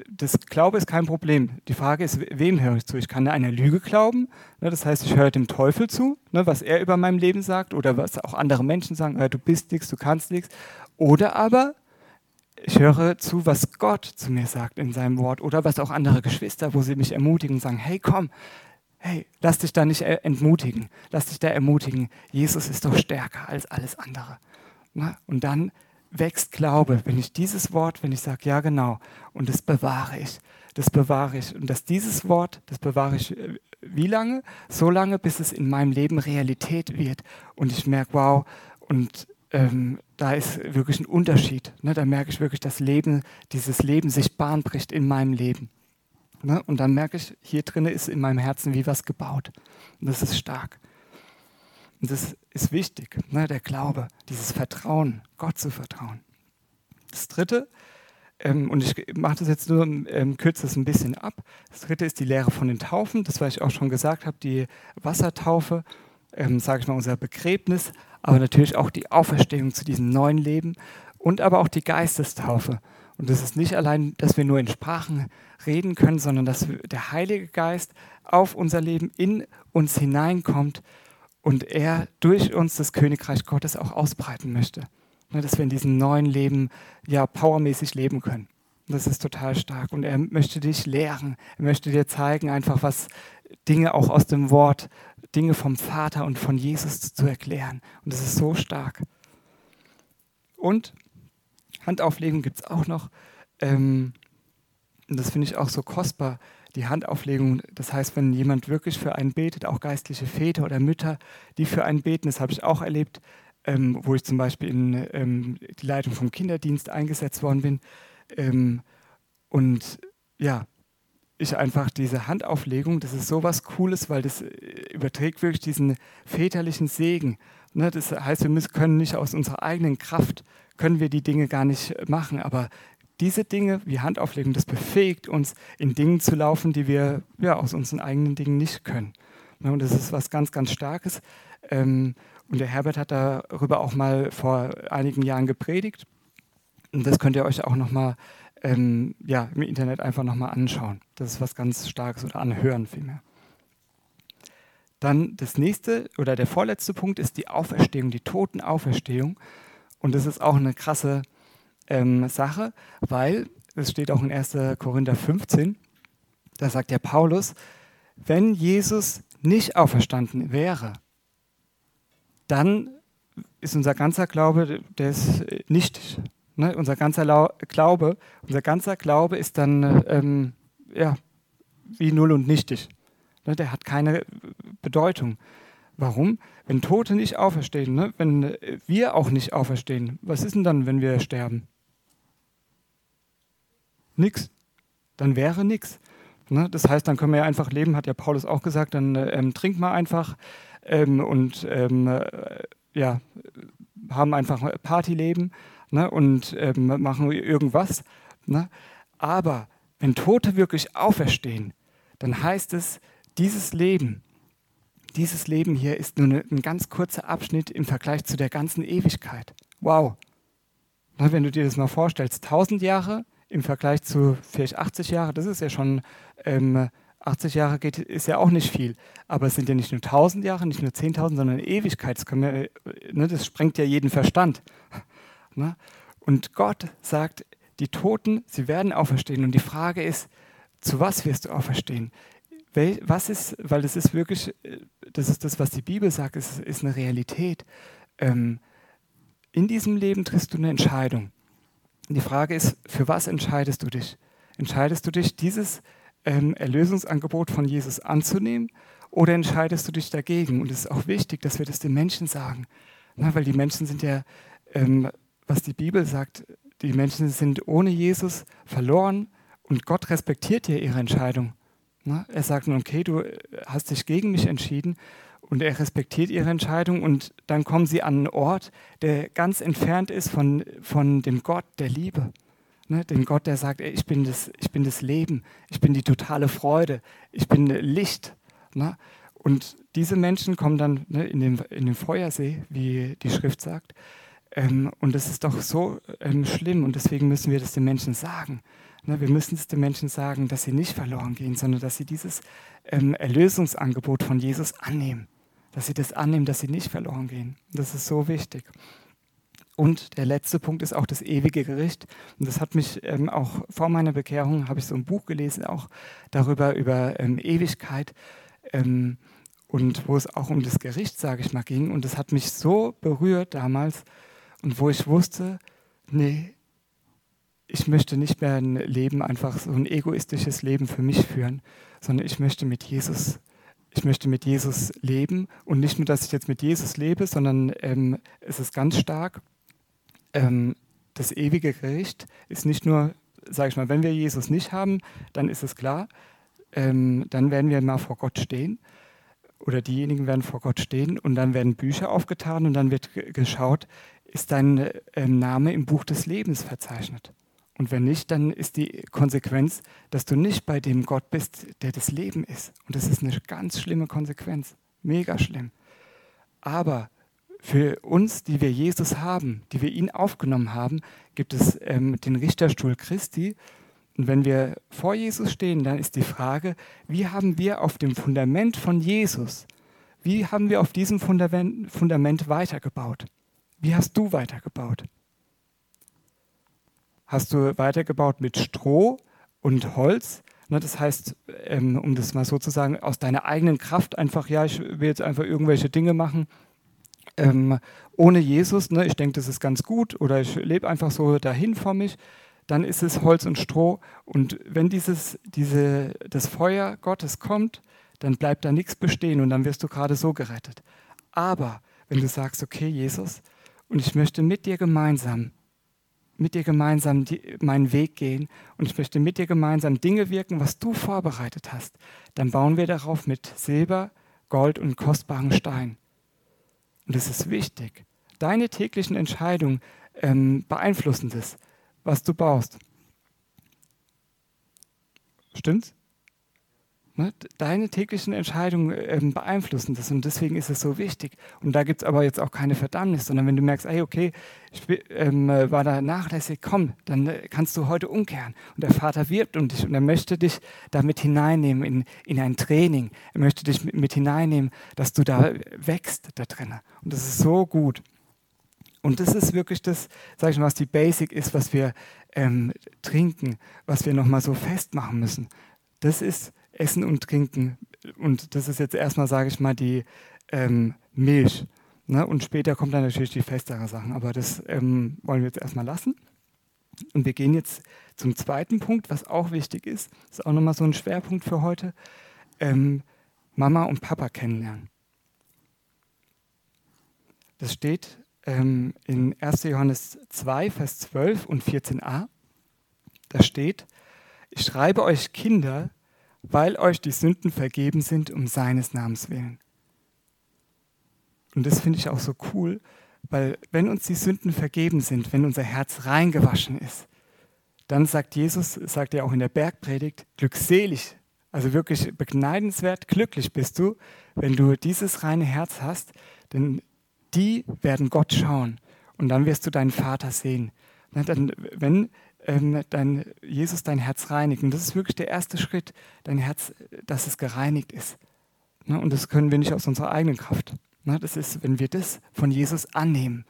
das Glaube ist kein Problem. Die Frage ist, wem höre ich zu? Ich kann einer Lüge glauben, ne? das heißt, ich höre dem Teufel zu, ne? was er über mein Leben sagt oder was auch andere Menschen sagen, du bist nichts, du kannst nichts. Oder aber ich höre zu, was Gott zu mir sagt in seinem Wort oder was auch andere Geschwister, wo sie mich ermutigen und sagen, hey komm, hey, lass dich da nicht entmutigen. Lass dich da ermutigen. Jesus ist doch stärker als alles andere. Na? Und dann wächst Glaube, wenn ich dieses Wort, wenn ich sage, ja genau, und das bewahre ich, das bewahre ich. Und dass dieses Wort, das bewahre ich äh, wie lange? So lange, bis es in meinem Leben Realität wird. Und ich merke, wow, und ähm, da ist wirklich ein Unterschied. Ne? Da merke ich wirklich, dass Leben, dieses Leben sich Bahn bricht in meinem Leben. Ne? Und dann merke ich, hier drin ist in meinem Herzen wie was gebaut. Und das ist stark. Und das ist wichtig, ne? der Glaube, dieses Vertrauen, Gott zu vertrauen. Das Dritte, ähm, und ich mache das jetzt nur, ähm, kürze es ein bisschen ab. Das Dritte ist die Lehre von den Taufen, das, was ich auch schon gesagt habe, die Wassertaufe, ähm, sage ich mal, unser Begräbnis, aber natürlich auch die Auferstehung zu diesem neuen Leben und aber auch die Geistestaufe. Und das ist nicht allein, dass wir nur in Sprachen reden können, sondern dass der Heilige Geist auf unser Leben in uns hineinkommt und er durch uns das Königreich Gottes auch ausbreiten möchte. Ne, dass wir in diesem neuen Leben ja powermäßig leben können. Das ist total stark. Und er möchte dich lehren. Er möchte dir zeigen, einfach was Dinge auch aus dem Wort, Dinge vom Vater und von Jesus zu erklären. Und das ist so stark. Und Handauflegung gibt es auch noch. Ähm, und das finde ich auch so kostbar. Die Handauflegung, das heißt, wenn jemand wirklich für einen betet, auch geistliche Väter oder Mütter, die für einen beten, das habe ich auch erlebt, ähm, wo ich zum Beispiel in ähm, die Leitung vom Kinderdienst eingesetzt worden bin. Ähm, und ja, ich einfach diese Handauflegung, das ist so was Cooles, weil das äh, überträgt wirklich diesen väterlichen Segen. Ne, das heißt, wir müssen, können nicht aus unserer eigenen Kraft, können wir die Dinge gar nicht machen, aber diese Dinge wie Handauflegung, das befähigt uns, in Dingen zu laufen, die wir ja, aus unseren eigenen Dingen nicht können. Ne, und das ist was ganz, ganz Starkes. Ähm, und der Herbert hat darüber auch mal vor einigen Jahren gepredigt. Und das könnt ihr euch auch nochmal ähm, ja, im Internet einfach nochmal anschauen. Das ist was ganz Starkes oder anhören vielmehr. Dann das nächste oder der vorletzte Punkt ist die Auferstehung, die Totenauferstehung. Und das ist auch eine krasse ähm, Sache, weil es steht auch in 1. Korinther 15, da sagt der Paulus, wenn Jesus nicht auferstanden wäre, dann ist unser ganzer Glaube, der ist nichtig. Ne? Unser ganzer Lau Glaube, unser ganzer Glaube ist dann ähm, ja, wie null und nichtig. Ne? Der hat keine Bedeutung. Warum? Wenn Tote nicht auferstehen, ne? wenn wir auch nicht auferstehen, was ist denn dann, wenn wir sterben? Nix. Dann wäre nichts. Ne? Das heißt, dann können wir ja einfach leben, hat ja Paulus auch gesagt, dann ähm, trinkt mal einfach ähm, und ähm, äh, ja, haben einfach Partyleben ne, und ähm, machen irgendwas. Ne? Aber wenn Tote wirklich auferstehen, dann heißt es, dieses Leben, dieses Leben hier ist nur ein ganz kurzer Abschnitt im Vergleich zu der ganzen Ewigkeit. Wow. Na, wenn du dir das mal vorstellst, 1000 Jahre im Vergleich zu vielleicht 80 Jahren, das ist ja schon ähm, 80 Jahre geht, ist ja auch nicht viel. Aber es sind ja nicht nur 1000 Jahre, nicht nur 10.000, sondern Ewigkeit. Das, wir, ne, das sprengt ja jeden Verstand. Ne? Und Gott sagt, die Toten, sie werden auferstehen. Und die Frage ist, zu was wirst du auferstehen? Was ist, weil das ist wirklich, das ist das, was die Bibel sagt, es ist eine Realität. Ähm, in diesem Leben triffst du eine Entscheidung. Und die Frage ist, für was entscheidest du dich? Entscheidest du dich, dieses ähm, Erlösungsangebot von Jesus anzunehmen oder entscheidest du dich dagegen? Und es ist auch wichtig, dass wir das den Menschen sagen, Na, weil die Menschen sind ja, ähm, was die Bibel sagt, die Menschen sind ohne Jesus verloren und Gott respektiert ja ihre Entscheidung. Na, er sagt, okay, du äh, hast dich gegen mich entschieden und er respektiert ihre Entscheidung und dann kommen sie an einen Ort, der ganz entfernt ist von, von dem Gott der Liebe. Ne, den Gott, der sagt, ey, ich, bin das, ich bin das Leben, ich bin die totale Freude, ich bin Licht. Ne? Und diese Menschen kommen dann ne, in, den, in den Feuersee, wie die Schrift sagt. Ähm, und das ist doch so ähm, schlimm und deswegen müssen wir das den Menschen sagen. Ne, wir müssen es den Menschen sagen, dass sie nicht verloren gehen, sondern dass sie dieses ähm, Erlösungsangebot von Jesus annehmen. Dass sie das annehmen, dass sie nicht verloren gehen. Das ist so wichtig. Und der letzte Punkt ist auch das ewige Gericht. Und das hat mich ähm, auch vor meiner Bekehrung, habe ich so ein Buch gelesen, auch darüber, über ähm, Ewigkeit. ähm, und wo es auch um das Gericht, sage ich mal, ging. Und das hat mich so berührt damals und wo ich wusste, nee, ich möchte nicht mehr ein Leben, einfach so ein egoistisches Leben für mich führen, sondern ich möchte mit Jesus, ich möchte mit Jesus leben und nicht nur, dass ich jetzt mit Jesus lebe, sondern ähm, es ist ganz stark, ähm, das ewige Gericht ist nicht nur, sage ich mal, wenn wir Jesus nicht haben, dann ist es klar, ähm, dann werden wir mal vor Gott stehen oder diejenigen werden vor Gott stehen und dann werden Bücher aufgetan und dann wird geschaut, ist dein ähm, Name im Buch des Lebens verzeichnet. Und wenn nicht, dann ist die Konsequenz, dass du nicht bei dem Gott bist, der das Leben ist. Und das ist eine ganz schlimme Konsequenz. Mega schlimm. Aber für uns, die wir Jesus haben, die wir ihn aufgenommen haben, gibt es ähm, den Richterstuhl Christi. Und wenn wir vor Jesus stehen, dann ist die Frage, wie haben wir auf dem Fundament von Jesus, wie haben wir auf diesem Fundament, Fundament weitergebaut? Wie hast du weitergebaut? Hast du weitergebaut mit Stroh und Holz. Ne, das heißt, ähm, um das mal so zu sagen, aus deiner eigenen Kraft einfach, ja, ich will jetzt einfach irgendwelche Dinge machen. Ähm, ohne Jesus, ne, ich denke, das ist ganz gut oder ich lebe einfach so dahin vor mich, dann ist es Holz und Stroh. Und wenn dieses, diese, das Feuer Gottes kommt, dann bleibt da nichts bestehen und dann wirst du gerade so gerettet. Aber wenn du sagst, okay, Jesus, und ich möchte mit dir gemeinsam mit dir gemeinsam meinen Weg gehen und ich möchte mit dir gemeinsam Dinge wirken, was du vorbereitet hast, dann bauen wir darauf mit Silber, Gold und kostbaren Stein. Und es ist wichtig. Deine täglichen Entscheidungen ähm, beeinflussen das, was du baust. Stimmt's? Ne? Deine täglichen Entscheidungen ähm, beeinflussen das und deswegen ist es so wichtig. Und da gibt es aber jetzt auch keine Verdammnis, sondern wenn du merkst, hey, okay, ich ähm, war da nachlässig, komm, dann äh, kannst du heute umkehren. Und der Vater wirbt um dich und er möchte dich damit hineinnehmen in, in ein Training. Er möchte dich mit, mit hineinnehmen, dass du da wächst da drinnen. Und das ist so gut. Und das ist wirklich das, sag ich mal, was die Basic ist, was wir ähm, trinken, was wir nochmal so festmachen müssen. Das ist Essen und Trinken. Und das ist jetzt erstmal, sage ich mal, die ähm, Milch. Ne? Und später kommt dann natürlich die festere Sachen. Aber das ähm, wollen wir jetzt erstmal lassen. Und wir gehen jetzt zum zweiten Punkt, was auch wichtig ist. Das ist auch nochmal so ein Schwerpunkt für heute. Ähm, Mama und Papa kennenlernen. Das steht ähm, in 1. Johannes 2, Vers 12 und 14a. Da steht, ich schreibe euch Kinder, weil euch die Sünden vergeben sind um seines Namens willen. Und das finde ich auch so cool, weil wenn uns die Sünden vergeben sind, wenn unser Herz reingewaschen ist, dann sagt Jesus, sagt er auch in der Bergpredigt, glückselig, also wirklich begnadenswert, glücklich bist du, wenn du dieses reine Herz hast, denn die werden Gott schauen und dann wirst du deinen Vater sehen. wenn ähm, dein, Jesus dein Herz reinigt. Und das ist wirklich der erste Schritt, dein Herz, dass es gereinigt ist. Ne? Und das können wir nicht aus unserer eigenen Kraft. Ne? Das ist, wenn wir das von Jesus annehmen.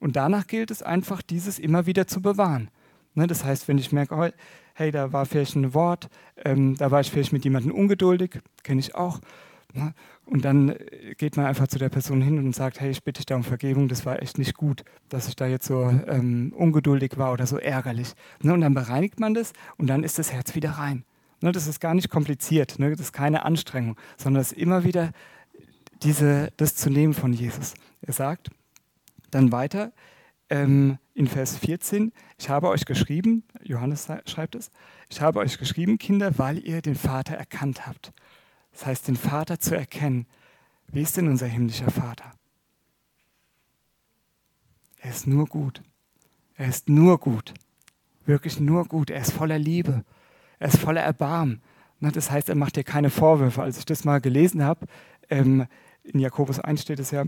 Und danach gilt es einfach, dieses immer wieder zu bewahren. Ne? Das heißt, wenn ich merke, oh, hey, da war vielleicht ein Wort, ähm, da war ich vielleicht mit jemandem ungeduldig, kenne ich auch, Ne? Und dann äh, geht man einfach zu der Person hin und sagt, hey, ich bitte dich da um Vergebung, das war echt nicht gut, dass ich da jetzt so ähm, ungeduldig war oder so ärgerlich. Ne? Und dann bereinigt man das und dann ist das Herz wieder rein. Ne? Das ist gar nicht kompliziert, ne? das ist keine Anstrengung, sondern es ist immer wieder diese, das zu nehmen von Jesus. Er sagt dann weiter ähm, in Vers 14, ich habe euch geschrieben, Johannes schreibt es, ich habe euch geschrieben, Kinder, weil ihr den Vater erkannt habt. Das heißt, den Vater zu erkennen. Wie ist denn unser himmlischer Vater? Er ist nur gut. Er ist nur gut. Wirklich nur gut. Er ist voller Liebe. Er ist voller Erbarmen. Das heißt, er macht dir keine Vorwürfe. Als ich das mal gelesen habe, ähm, in Jakobus 1 steht es ja,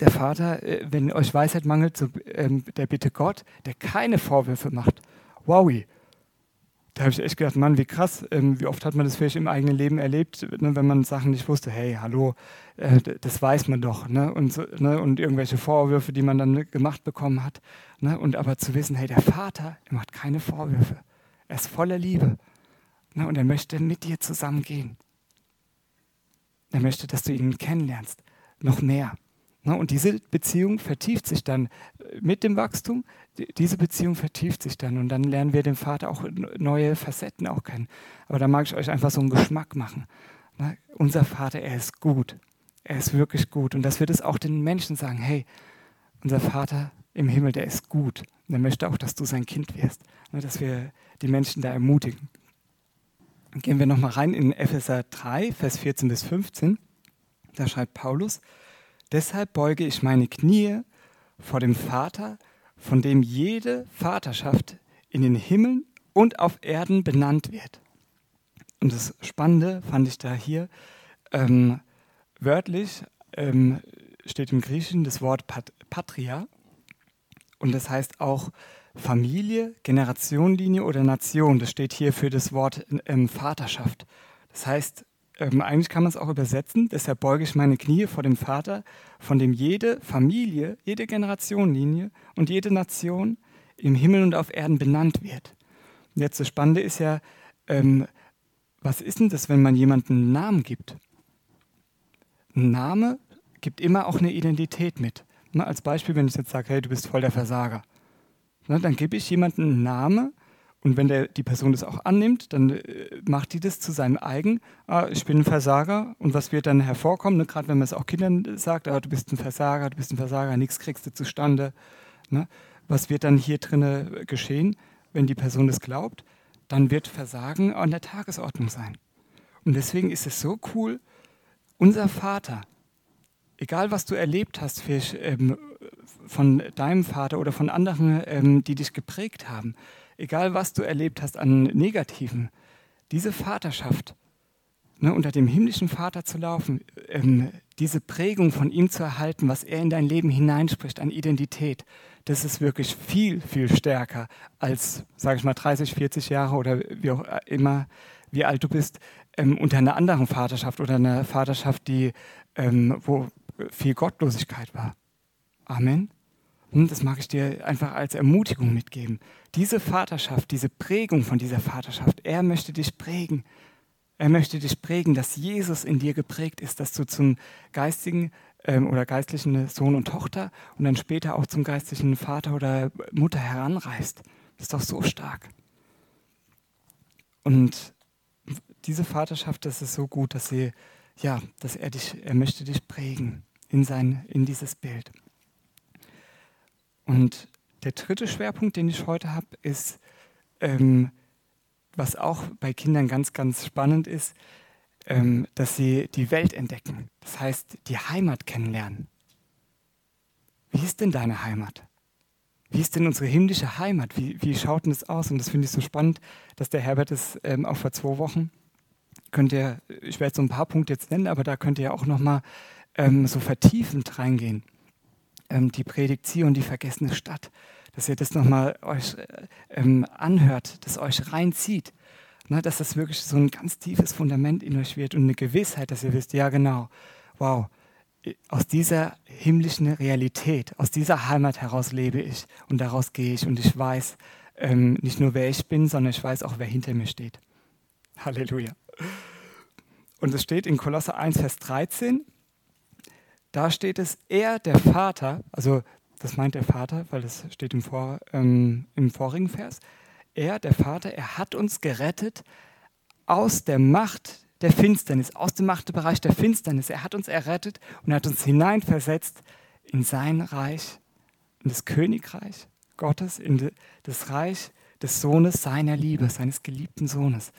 der Vater, äh, wenn euch Weisheit mangelt, ähm, der bitte Gott, der keine Vorwürfe macht. Wowie, da habe ich echt gedacht, Mann, wie krass, ähm, wie oft hat man das vielleicht im eigenen Leben erlebt, ne, wenn man Sachen nicht wusste, hey, hallo, äh, das weiß man doch, ne, und, so, ne, und irgendwelche Vorwürfe, die man dann gemacht bekommen hat, ne, und aber zu wissen, hey, der Vater, er macht keine Vorwürfe, er ist voller Liebe, ne, und er möchte mit dir zusammengehen. Er möchte, dass du ihn kennenlernst. Noch mehr. Ne, und diese Beziehung vertieft sich dann äh, mit dem Wachstum. Diese Beziehung vertieft sich dann und dann lernen wir den Vater auch neue Facetten auch kennen. Aber da mag ich euch einfach so einen Geschmack machen. Ne, unser Vater, er ist gut. Er ist wirklich gut. Und dass wir das auch den Menschen sagen, hey, unser Vater im Himmel, der ist gut. Und er möchte auch, dass du sein Kind wirst. Ne, dass wir die Menschen da ermutigen. Gehen wir nochmal rein in Epheser 3, Vers 14 bis 15. Da schreibt Paulus, Deshalb beuge ich meine Knie vor dem Vater, von dem jede Vaterschaft in den Himmeln und auf Erden benannt wird. Und das Spannende fand ich da hier, ähm, wörtlich ähm, steht im Griechischen das Wort Pat Patria und das heißt auch Familie, Generationenlinie oder Nation. Das steht hier für das Wort ähm, Vaterschaft. Das heißt, ähm, eigentlich kann man es auch übersetzen, deshalb beuge ich meine Knie vor dem Vater, von dem jede Familie, jede Generationenlinie und jede Nation im Himmel und auf Erden benannt wird. Und jetzt das Spannende ist ja, ähm, was ist denn das, wenn man jemandem einen Namen gibt? Ein Name gibt immer auch eine Identität mit. Ne, als Beispiel, wenn ich jetzt sage, hey, du bist voll der Versager, ne, dann gebe ich jemandem einen Namen und wenn der, die Person das auch annimmt, dann äh, macht die das zu seinem eigen. Ah, ich bin ein Versager. Und was wird dann hervorkommen? Ne? Gerade wenn man es auch Kindern sagt, ah, du bist ein Versager, du bist ein Versager, nichts kriegst du zustande. Ne? Was wird dann hier drin geschehen, wenn die Person das glaubt? Dann wird Versagen an der Tagesordnung sein. Und deswegen ist es so cool, unser Vater, egal was du erlebt hast für, ähm, von deinem Vater oder von anderen, ähm, die dich geprägt haben, egal was du erlebt hast an Negativen, diese Vaterschaft, ne, unter dem himmlischen Vater zu laufen, ähm, diese Prägung von ihm zu erhalten, was er in dein Leben hineinspricht an Identität, das ist wirklich viel, viel stärker als, sage ich mal, 30, 40 Jahre oder wie auch immer, wie alt du bist, ähm, unter einer anderen Vaterschaft oder einer Vaterschaft, die, ähm, wo viel Gottlosigkeit war. Amen. Und das mag ich dir einfach als Ermutigung mitgeben. Diese Vaterschaft, diese Prägung von dieser Vaterschaft, er möchte dich prägen. Er möchte dich prägen, dass Jesus in dir geprägt ist, dass du zum geistigen ähm, oder geistlichen Sohn und Tochter und dann später auch zum geistlichen Vater oder Mutter heranreist. Das ist doch so stark. Und diese Vaterschaft, das ist so gut, dass sie, ja, dass er dich, er möchte dich prägen in sein, in dieses Bild. Und der dritte Schwerpunkt, den ich heute habe, ist, ähm, was auch bei Kindern ganz, ganz spannend ist, ähm, dass sie die Welt entdecken. Das heißt, die Heimat kennenlernen. Wie ist denn deine Heimat? Wie ist denn unsere himmlische Heimat? Wie, wie schaut denn das aus? Und das finde ich so spannend, dass der Herbert es ähm, auch vor zwei Wochen, könnt ihr, ich werde so ein paar Punkte jetzt nennen, aber da könnt ihr auch nochmal ähm, so vertiefend reingehen ähm, die Predigt Zion, die vergessene Stadt, dass ihr das nochmal euch äh, ähm, anhört, das euch reinzieht. Ne, dass das wirklich so ein ganz tiefes Fundament in euch wird und eine Gewissheit, dass ihr wisst, ja genau, wow, aus dieser himmlischen Realität, aus dieser Heimat heraus lebe ich und daraus gehe ich und ich weiß ähm, nicht nur, wer ich bin, sondern ich weiß auch, wer hinter mir steht. Halleluja. Und es steht in Kolosse 1, Vers 13, da steht es, er, der Vater, also das meint der Vater, weil das steht im, Vor, ähm, im vorigen Vers, er, der Vater, er hat uns gerettet aus der Macht der Finsternis, aus dem Machtbereich der Finsternis. Er hat uns errettet und hat uns hineinversetzt in sein Reich, in das Königreich Gottes, in das Reich des Sohnes seiner Liebe, seines geliebten Sohnes.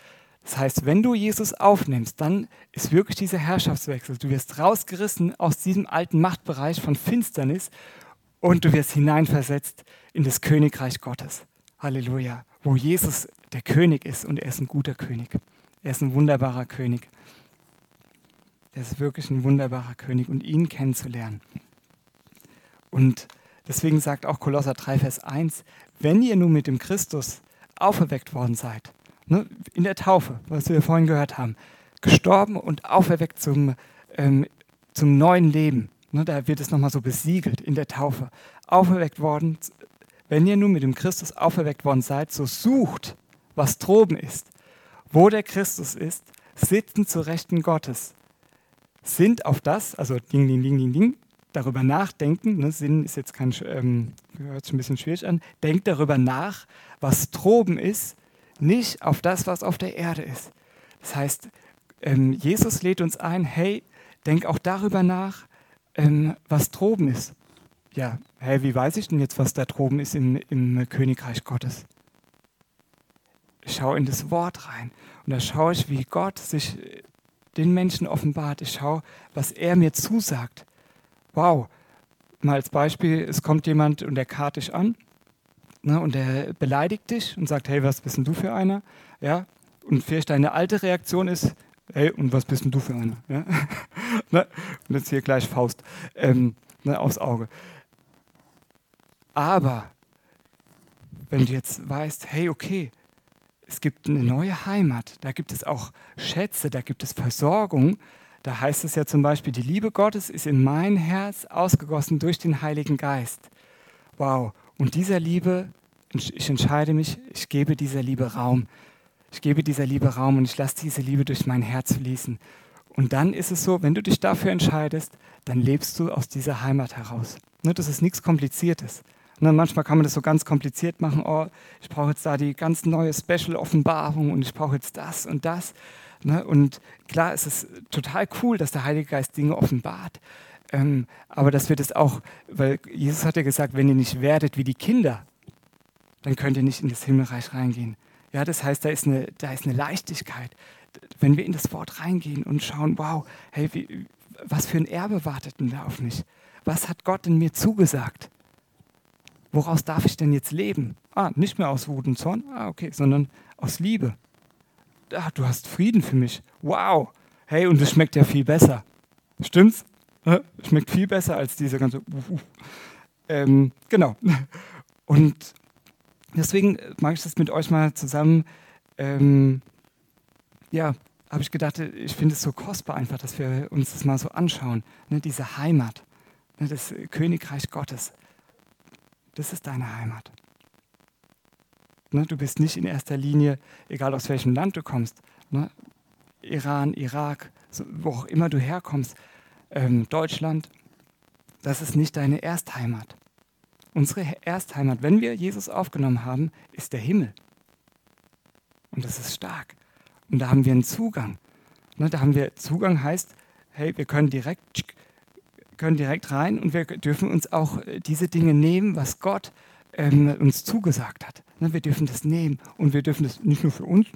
Das heißt, wenn du Jesus aufnimmst, dann ist wirklich dieser Herrschaftswechsel. Du wirst rausgerissen aus diesem alten Machtbereich von Finsternis und du wirst hineinversetzt in das Königreich Gottes. Halleluja. Wo Jesus der König ist und er ist ein guter König. Er ist ein wunderbarer König. Er ist wirklich ein wunderbarer König und ihn kennenzulernen. Und deswegen sagt auch Kolosser 3, Vers 1, wenn ihr nun mit dem Christus auferweckt worden seid, ne, in der Taufe, was wir vorhin gehört haben, gestorben und auferweckt zum, ähm, zum neuen Leben. Ne, da wird es nochmal so besiegelt in der Taufe. Auferweckt worden, wenn ihr nun mit dem Christus auferweckt worden seid, so sucht, was droben ist, wo der Christus ist, sitzen zu Rechten Gottes. sind auf das, also ding, ding, ding, ding, ding, darüber nachdenken, ne, Sinn ist jetzt kein, ähm, hört sich ein bisschen schwierig an, denkt darüber nach, was droben ist, nicht auf das, was auf der Erde ist. Das heißt, ähm, Jesus lädt uns ein, hey, denk auch darüber nach, ähm, was droben ist. Ja, hey, wie weiß ich denn jetzt, was da droben ist im, im Königreich Gottes? Ich schaue in das Wort rein und da schaue ich, wie Gott sich den Menschen offenbart. Ich schaue, was er mir zusagt. Wow, mal als Beispiel, es kommt jemand und der karrt dich an ne, und der beleidigt dich und sagt, hey, was bist denn du für einer? Ja, und vielleicht deine alte Reaktion ist, hey, und was bist denn du für einer? Ja? ne? Und jetzt hier gleich Faust ähm, ne, aufs Auge. Aber wenn du jetzt weißt, hey, okay, es gibt eine neue Heimat, da gibt es auch Schätze, da gibt es Versorgung, da heißt es ja zum Beispiel, die Liebe Gottes ist in mein Herz ausgegossen durch den Heiligen Geist. Wow, und dieser Liebe, ich entscheide mich, ich gebe dieser Liebe Raum. Ich gebe dieser Liebe Raum und ich lasse diese Liebe durch mein Herz fließen. Und dann ist es so, wenn du dich dafür entscheidest, dann lebst du aus dieser Heimat heraus. Ne, das ist nichts Kompliziertes. Ne, manchmal kann man das so ganz kompliziert machen. Oh, ich brauche jetzt da die ganz neue Special-Offenbarung und ich brauche jetzt das und das. Ne, und klar, es ist total cool, dass der Heilige Geist Dinge offenbart. Ähm, aber dass wir das auch, weil Jesus hat ja gesagt, wenn ihr nicht werdet wie die Kinder, dann könnt ihr nicht in das Himmelreich reingehen. Ja, das heißt, da ist, eine, da ist eine Leichtigkeit. Wenn wir in das Wort reingehen und schauen, wow, hey, wie, was für ein Erbe wartet denn da auf mich? Was hat Gott in mir zugesagt? Woraus darf ich denn jetzt leben? Ah, nicht mehr aus Wut und Zorn, ah, okay, sondern aus Liebe. Ah, du hast Frieden für mich. Wow. Hey, und es schmeckt ja viel besser. Stimmt's? Schmeckt viel besser als diese ganze. Uh, uh. Ähm, genau. Und deswegen mache ich das mit euch mal zusammen. Ähm, ja, habe ich gedacht, ich finde es so kostbar einfach, dass wir uns das mal so anschauen. Ne, diese Heimat, ne, das Königreich Gottes, das ist deine Heimat. Ne, du bist nicht in erster Linie, egal aus welchem Land du kommst, ne, Iran, Irak, so, wo auch immer du herkommst, ähm, Deutschland, das ist nicht deine Erstheimat. Unsere Erstheimat, wenn wir Jesus aufgenommen haben, ist der Himmel. Und das ist stark. Und da haben wir einen Zugang. Ne, da haben wir Zugang heißt, hey, wir können direkt, können direkt rein und wir dürfen uns auch äh, diese Dinge nehmen, was Gott ähm, uns zugesagt hat. Ne, wir dürfen das nehmen und wir dürfen das nicht nur für uns,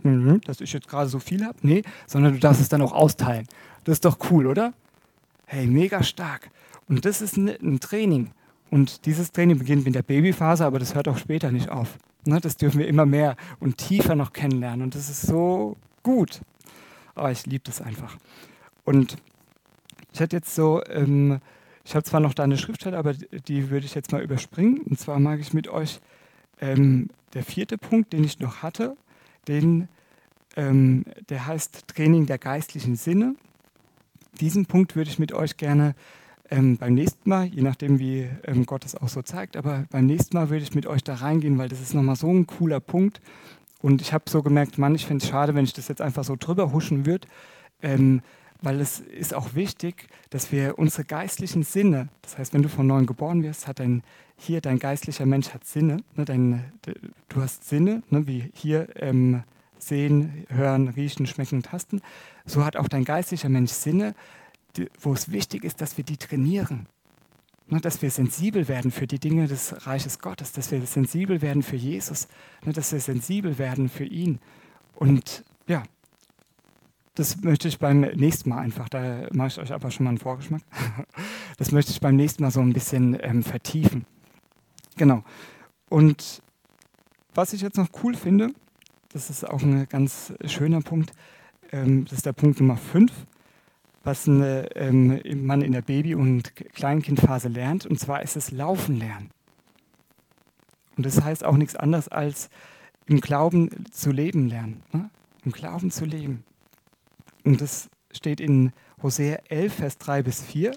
dass ich jetzt gerade so viel habe, nee, sondern du darfst es dann auch austeilen. Das ist doch cool, oder? Hey, mega stark. Und das ist ein Training. Und dieses Training beginnt mit der Babyphase, aber das hört auch später nicht auf. Ne, das dürfen wir immer mehr und tiefer noch kennenlernen. Und das ist so gut. Aber ich liebe das einfach. Und ich hätte jetzt so, ähm, ich habe zwar noch da eine Schriftstelle, aber die würde ich jetzt mal überspringen. Und zwar mag ich mit euch ähm, der vierte Punkt, den ich noch hatte, den, ähm, der heißt Training der geistlichen Sinne. Diesen Punkt würde ich mit euch gerne ähm, beim nächsten Mal, je nachdem, wie ähm, Gott es auch so zeigt, aber beim nächsten Mal würde ich mit euch da reingehen, weil das ist nochmal so ein cooler Punkt. Und ich habe so gemerkt, Mann, ich finde es schade, wenn ich das jetzt einfach so drüber huschen würde, ähm, weil es ist auch wichtig, dass wir unsere geistlichen Sinne, das heißt, wenn du von neuem geboren wirst, hat dein, hier dein geistlicher Mensch hat Sinne, ne, dein, du hast Sinne, ne, wie hier ähm, sehen, hören, riechen, schmecken, tasten. So hat auch dein geistlicher Mensch Sinne, wo es wichtig ist, dass wir die trainieren. Ne, dass wir sensibel werden für die Dinge des Reiches Gottes, dass wir sensibel werden für Jesus, ne, dass wir sensibel werden für ihn. Und ja, das möchte ich beim nächsten Mal einfach, da mache ich euch aber schon mal einen Vorgeschmack, das möchte ich beim nächsten Mal so ein bisschen ähm, vertiefen. Genau. Und was ich jetzt noch cool finde, das ist auch ein ganz schöner Punkt, ähm, das ist der Punkt Nummer 5 was eine, ähm, man in der Baby- und Kleinkindphase lernt, und zwar ist es Laufen lernen. Und das heißt auch nichts anderes als im Glauben zu leben lernen. Ne? Im Glauben zu leben. Und das steht in Hosea 11, Vers 3 bis 4.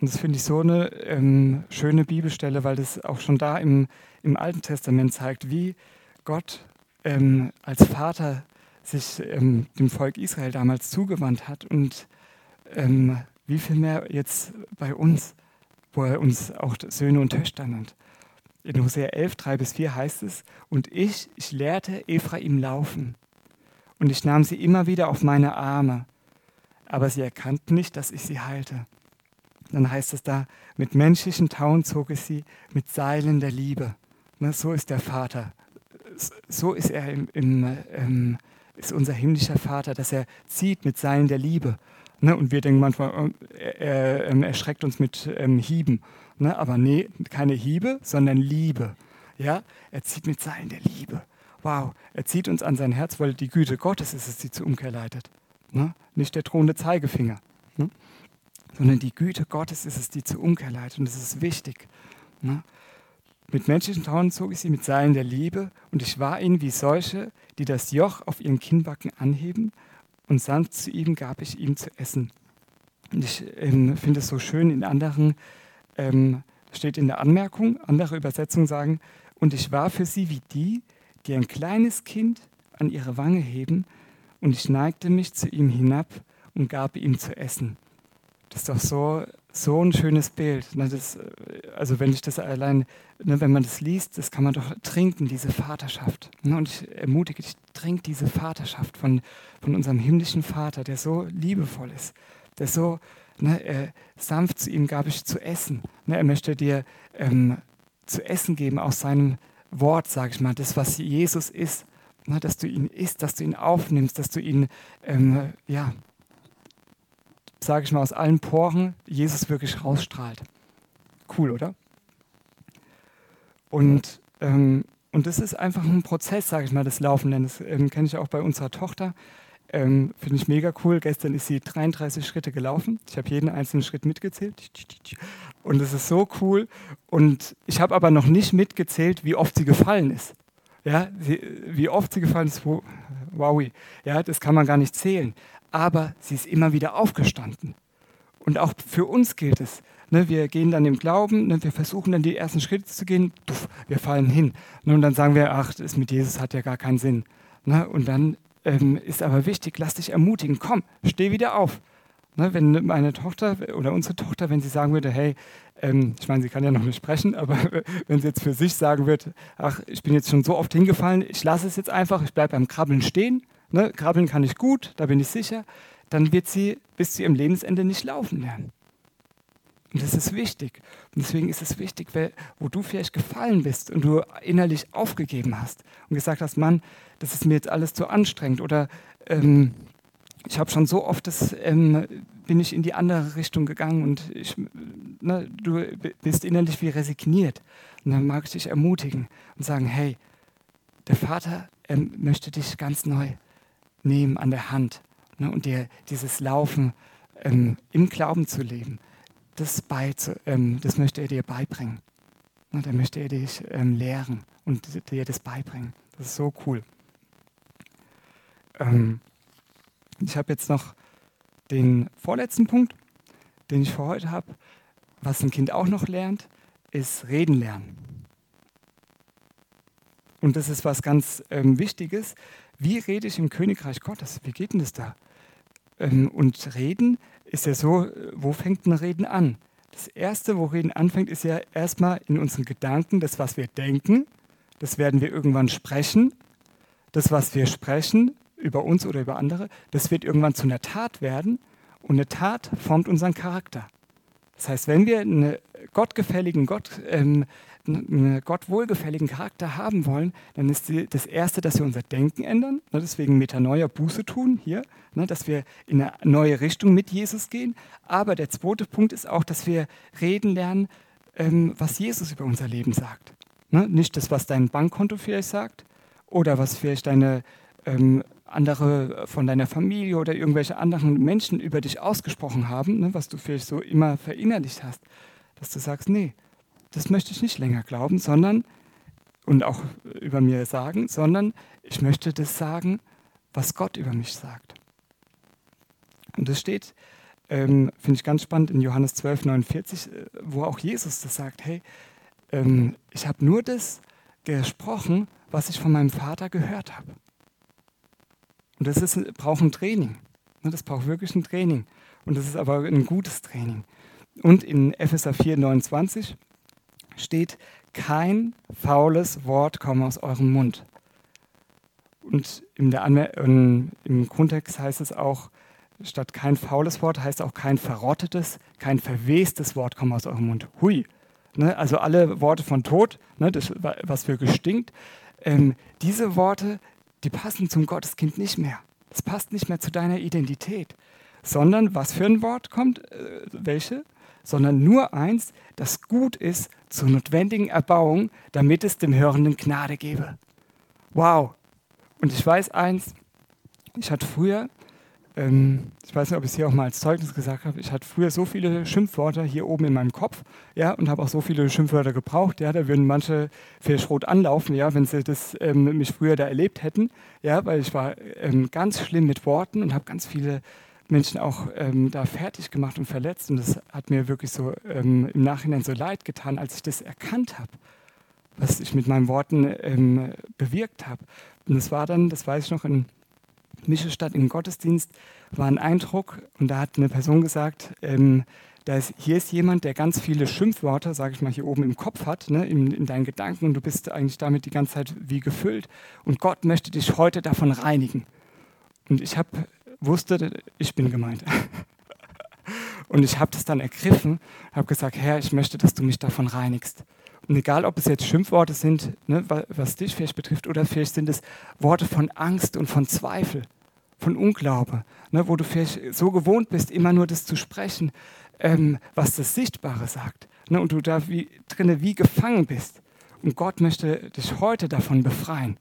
Und das finde ich so eine ähm, schöne Bibelstelle, weil das auch schon da im, im Alten Testament zeigt, wie Gott ähm, als Vater sich ähm, dem Volk Israel damals zugewandt hat und ähm, wie viel mehr jetzt bei uns, wo er uns auch Söhne und Töchter nennt. In Hosea 11, 3 bis 4 heißt es, und ich, ich lehrte Ephraim laufen, und ich nahm sie immer wieder auf meine Arme, aber sie erkannten nicht, dass ich sie heilte. Dann heißt es da, mit menschlichen Tauen zog ich sie, mit Seilen der Liebe. Ne, so ist der Vater. So ist er im, im, ähm, ist unser himmlischer Vater, dass er zieht mit Seilen der Liebe. Ne, und wir denken manchmal, oh, er, er, ähm, er schreckt uns mit ähm, Hieben. Ne, aber nee, keine Hiebe, sondern Liebe. Ja, er zieht mit Seilen der Liebe. Wow, er zieht uns an sein Herz, weil die Güte Gottes ist es, die zur Umkehr leitet. Ne? Nicht der drohende Zeigefinger, ne? sondern die Güte Gottes ist es, die zur Umkehr leitet. Und das ist wichtig. Ne? Mit menschlichen Tauen zog ich sie mit Seilen der Liebe und ich war ihnen wie solche, die das Joch auf ihren Kinnbacken anheben und sanft zu ihm gab ich ihm zu essen. Und ich ähm, finde es so schön, in anderen ähm, steht in der Anmerkung, andere Übersetzungen sagen, und ich war für sie wie die, die ein kleines Kind an ihre Wange heben, und ich neigte mich zu ihm hinab und gab ihm zu essen. Das ist doch so, so ein schönes Bild. Ne? Das, also wenn ich das allein, ne, wenn man das liest, das kann man doch trinken, diese Vaterschaft. Ne? Und ich ermutige dich, trink diese Vaterschaft von, von unserem himmlischen Vater, der so liebevoll ist, der so äh, sanft zu ihm gab ich zu essen. Er möchte dir ähm, zu essen geben aus seinem Wort, sage ich mal, das, was Jesus ist, dass du ihn isst, dass du ihn aufnimmst, dass du ihn, ähm, ja, sage ich mal, aus allen Poren Jesus wirklich rausstrahlt. Cool, oder? Und, ähm, und das ist einfach ein Prozess, sage ich mal, das Laufen. Denn das ähm, kenne ich auch bei unserer Tochter. Ähm, Finde ich mega cool. Gestern ist sie 33 Schritte gelaufen. Ich habe jeden einzelnen Schritt mitgezählt. Und es ist so cool. Und ich habe aber noch nicht mitgezählt, wie oft sie gefallen ist. Ja, sie, wie oft sie gefallen ist, wow, ja, das kann man gar nicht zählen. Aber sie ist immer wieder aufgestanden. Und auch für uns gilt es. Ne, wir gehen dann im Glauben, ne, wir versuchen dann die ersten Schritte zu gehen, tuff, wir fallen hin. Ne, und dann sagen wir, ach, das mit Jesus hat ja gar keinen Sinn. Ne, und dann ähm, ist aber wichtig, lass dich ermutigen, komm, steh wieder auf. Ne, wenn meine Tochter oder unsere Tochter, wenn sie sagen würde, hey, ähm, ich meine, sie kann ja noch nicht sprechen, aber wenn sie jetzt für sich sagen würde, ach, ich bin jetzt schon so oft hingefallen, ich lasse es jetzt einfach, ich bleibe beim Krabbeln stehen, ne, krabbeln kann ich gut, da bin ich sicher, dann wird sie bis zu ihrem Lebensende nicht laufen lernen. Und das ist wichtig. Und deswegen ist es wichtig, wo du vielleicht gefallen bist und du innerlich aufgegeben hast und gesagt hast, Mann, das ist mir jetzt alles zu anstrengend oder ähm, ich habe schon so oft, das, ähm, bin ich in die andere Richtung gegangen und ich, ne, du bist innerlich wie resigniert. Und dann mag ich dich ermutigen und sagen, hey, der Vater ähm, möchte dich ganz neu nehmen an der Hand ne, und dir dieses Laufen ähm, im Glauben zu leben, das, beizu, ähm, das möchte er dir beibringen. Und ne, da möchte er dich ähm, lehren und dir das beibringen. Das ist so cool. Ähm, ich habe jetzt noch den vorletzten Punkt, den ich für heute habe. Was ein Kind auch noch lernt, ist Reden lernen. Und das ist was ganz ähm, Wichtiges. Wie rede ich im Königreich Gottes? Wie geht denn das da? Ähm, und Reden ist ja so, wo fängt ein Reden an? Das Erste, wo Reden anfängt, ist ja erstmal in unseren Gedanken, das, was wir denken, das werden wir irgendwann sprechen. Das, was wir sprechen, über uns oder über andere, das wird irgendwann zu einer Tat werden und eine Tat formt unseren Charakter. Das heißt, wenn wir einen gottgefälligen, Gott, ähm, Gott wohlgefälligen Charakter haben wollen, dann ist die, das Erste, dass wir unser Denken ändern. Ne, deswegen Metanoia Buße tun hier, ne, dass wir in eine neue Richtung mit Jesus gehen. Aber der zweite Punkt ist auch, dass wir reden lernen, ähm, was Jesus über unser Leben sagt. Ne, nicht das, was dein Bankkonto vielleicht sagt oder was vielleicht deine ähm, andere von deiner Familie oder irgendwelche anderen Menschen über dich ausgesprochen haben, ne, was du vielleicht so immer verinnerlicht hast, dass du sagst, nee, das möchte ich nicht länger glauben, sondern und auch über mir sagen, sondern ich möchte das sagen, was Gott über mich sagt. Und das steht, ähm, finde ich ganz spannend, in Johannes 12, 49, äh, wo auch Jesus das sagt, hey, ähm, ich habe nur das gesprochen, was ich von meinem Vater gehört habe. Und das ist, braucht ein Training. Ne, das braucht wirklich ein Training. Und das ist aber ein gutes Training. Und in Epheser 4, 29 steht, kein faules Wort komme aus eurem Mund. Und im Kontext heißt es auch, statt kein faules Wort heißt auch kein verrottetes, kein verwestes Wort komme aus eurem Mund. Hui. Ne? Also alle Worte von Tod, ne? das, was für gestinkt, ähm, diese Worte, die passen zum Gotteskind nicht mehr. Das passt nicht mehr zu deiner Identität. Sondern was für ein Wort kommt? Äh, welche? Sondern nur eins, das gut ist zur notwendigen Erbauung, damit es dem Hörenden Gnade gebe. Wow. Und ich weiß eins, ich hatte früher ähm, ich weiß nicht, ob ich es hier auch mal als Zeugnis gesagt habe, ich hatte früher so viele Schimpfwörter hier oben in meinem Kopf, ja, und habe auch so viele Schimpfwörter gebraucht, ja, da würden manche vielleicht rot anlaufen, ja, wenn sie das ähm, mich früher da erlebt hätten, ja, weil ich war ähm, ganz schlimm mit Worten und habe ganz viele Menschen auch ähm, da fertig gemacht und verletzt und das hat mir wirklich so ähm, im Nachhinein so leid getan, als ich das erkannt habe, was ich mit meinen Worten ähm, bewirkt habe. Und das war dann, das weiß ich noch, in Mischestadt im Gottesdienst war ein Eindruck und da hat eine Person gesagt, ähm, da ist, hier ist jemand, der ganz viele Schimpfwörter, sage ich mal, hier oben im Kopf hat, ne, in, in, deinen Gedanken und du bist eigentlich damit die ganze Zeit wie gefüllt und Gott möchte dich heute davon reinigen. Und ich hab, wusste, ich bin gemeint. und ich habe das dann ergriffen, habe gesagt, Herr, ich möchte, dass du mich davon reinigst. Und egal, ob es jetzt Schimpfworte sind, ne, was dich vielleicht betrifft, oder vielleicht sind es Worte von Angst und von Zweifel, von Unglaube, ne, wo du vielleicht so gewohnt bist, immer nur das zu sprechen, ähm, was das Sichtbare sagt. Ne, und du da wie, drinne wie gefangen bist. Und Gott möchte dich heute davon befreien,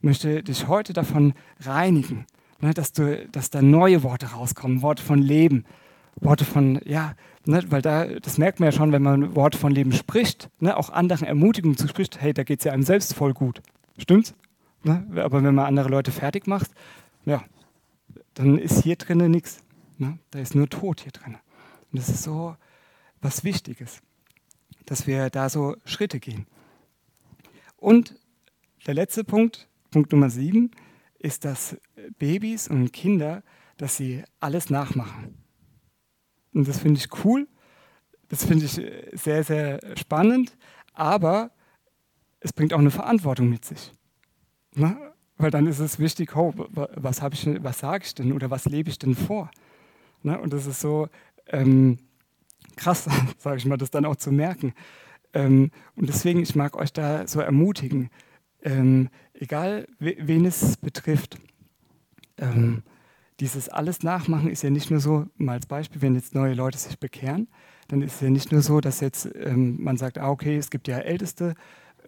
möchte dich heute davon reinigen, ne, dass, du, dass da neue Worte rauskommen, Worte von Leben, Worte von, ja, ne, weil da, das merkt man ja schon, wenn man Worte von Leben spricht, ne, auch anderen Ermutigung zu spricht, hey, da geht es ja einem selbst voll gut. Stimmt's? Ne? Aber wenn man andere Leute fertig macht, ja, dann ist hier drinnen nichts. Ne? Da ist nur Tod hier drin. Und das ist so was Wichtiges, dass wir da so Schritte gehen. Und der letzte Punkt, Punkt Nummer sieben, ist, dass Babys und Kinder, dass sie alles nachmachen. Und das finde ich cool. Das finde ich äh, sehr, sehr spannend. Aber es bringt auch eine Verantwortung mit sich. Ne? Weil dann ist es wichtig, oh, was, was sage ich denn oder was lebe ich denn vor? Ne? Und das ist so ähm, krass, sage ich mal, das dann auch zu merken. Ähm, und deswegen, ich mag euch da so ermutigen, ähm, egal wen es betrifft, ähm, dieses alles Nachmachen ist ja nicht nur so, mal als Beispiel, wenn jetzt neue Leute sich bekehren, dann ist es ja nicht nur so, dass jetzt ähm, man sagt, ah, okay, es gibt ja Älteste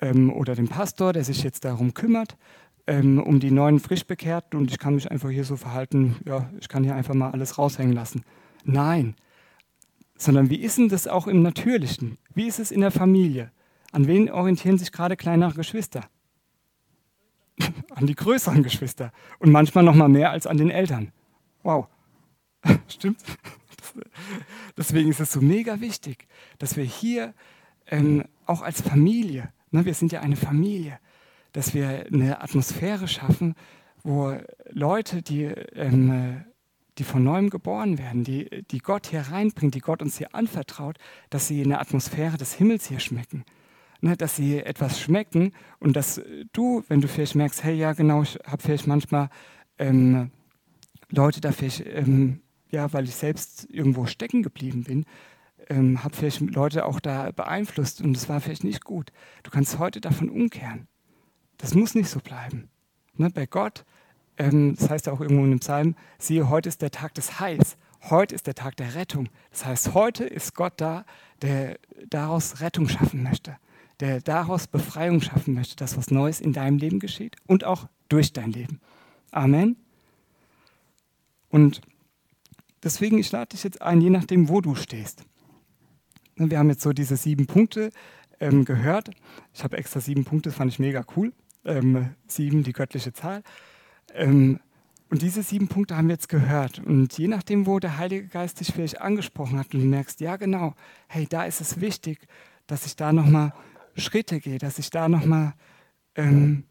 ähm, oder den Pastor, der sich jetzt darum kümmert, ähm, um die neuen Frischbekehrten und ich kann mich einfach hier so verhalten, ja, ich kann hier einfach mal alles raushängen lassen. Nein, sondern wie ist denn das auch im Natürlichen? Wie ist es in der Familie? An wen orientieren sich gerade kleinere Geschwister? an die größeren Geschwister und manchmal noch mal mehr als an den Eltern. Wow. Stimmt? Deswegen ist es so mega wichtig, dass wir hier ähm, auch als Familie, ne, wir sind ja eine Familie, dass wir eine Atmosphäre schaffen, wo Leute, die, ähm, die von neuem geboren werden, die, die Gott hier reinbringt, die Gott uns hier anvertraut, dass sie in der Atmosphäre des Himmels hier schmecken. Ne, dass sie etwas schmecken und dass du, wenn du vielleicht merkst, hey, ja, genau, ich habe vielleicht manchmal ähm, Leute da vielleicht, ähm, ja, weil ich selbst irgendwo stecken geblieben bin, ähm, habe vielleicht Leute auch da beeinflusst und es war vielleicht nicht gut. Du kannst heute davon umkehren. Das muss nicht so bleiben. Ne, bei Gott, ähm, das heißt ja auch irgendwo in dem Psalm, siehe, heute ist der Tag des Heils. Heute ist der Tag der Rettung. Das heißt, heute ist Gott da, der daraus Rettung schaffen möchte, der daraus Befreiung schaffen möchte, dass was Neues in deinem Leben geschieht und auch durch dein Leben. Amen. Und deswegen, ich lade dich jetzt ein, je nachdem, wo du stehst. Ne, wir haben jetzt so diese sieben Punkte ähm, gehört. Ich habe extra sieben Punkte, das fand ich mega cool. Ähm, sieben, die göttliche Zahl. Ähm, und diese sieben Punkte haben wir jetzt gehört. Und je nachdem, wo der Heilige Geist dich vielleicht angesprochen hat und du merkst, ja genau, hey, da ist es wichtig, dass ich da nochmal Schritte gehe, dass ich da nochmal ähm,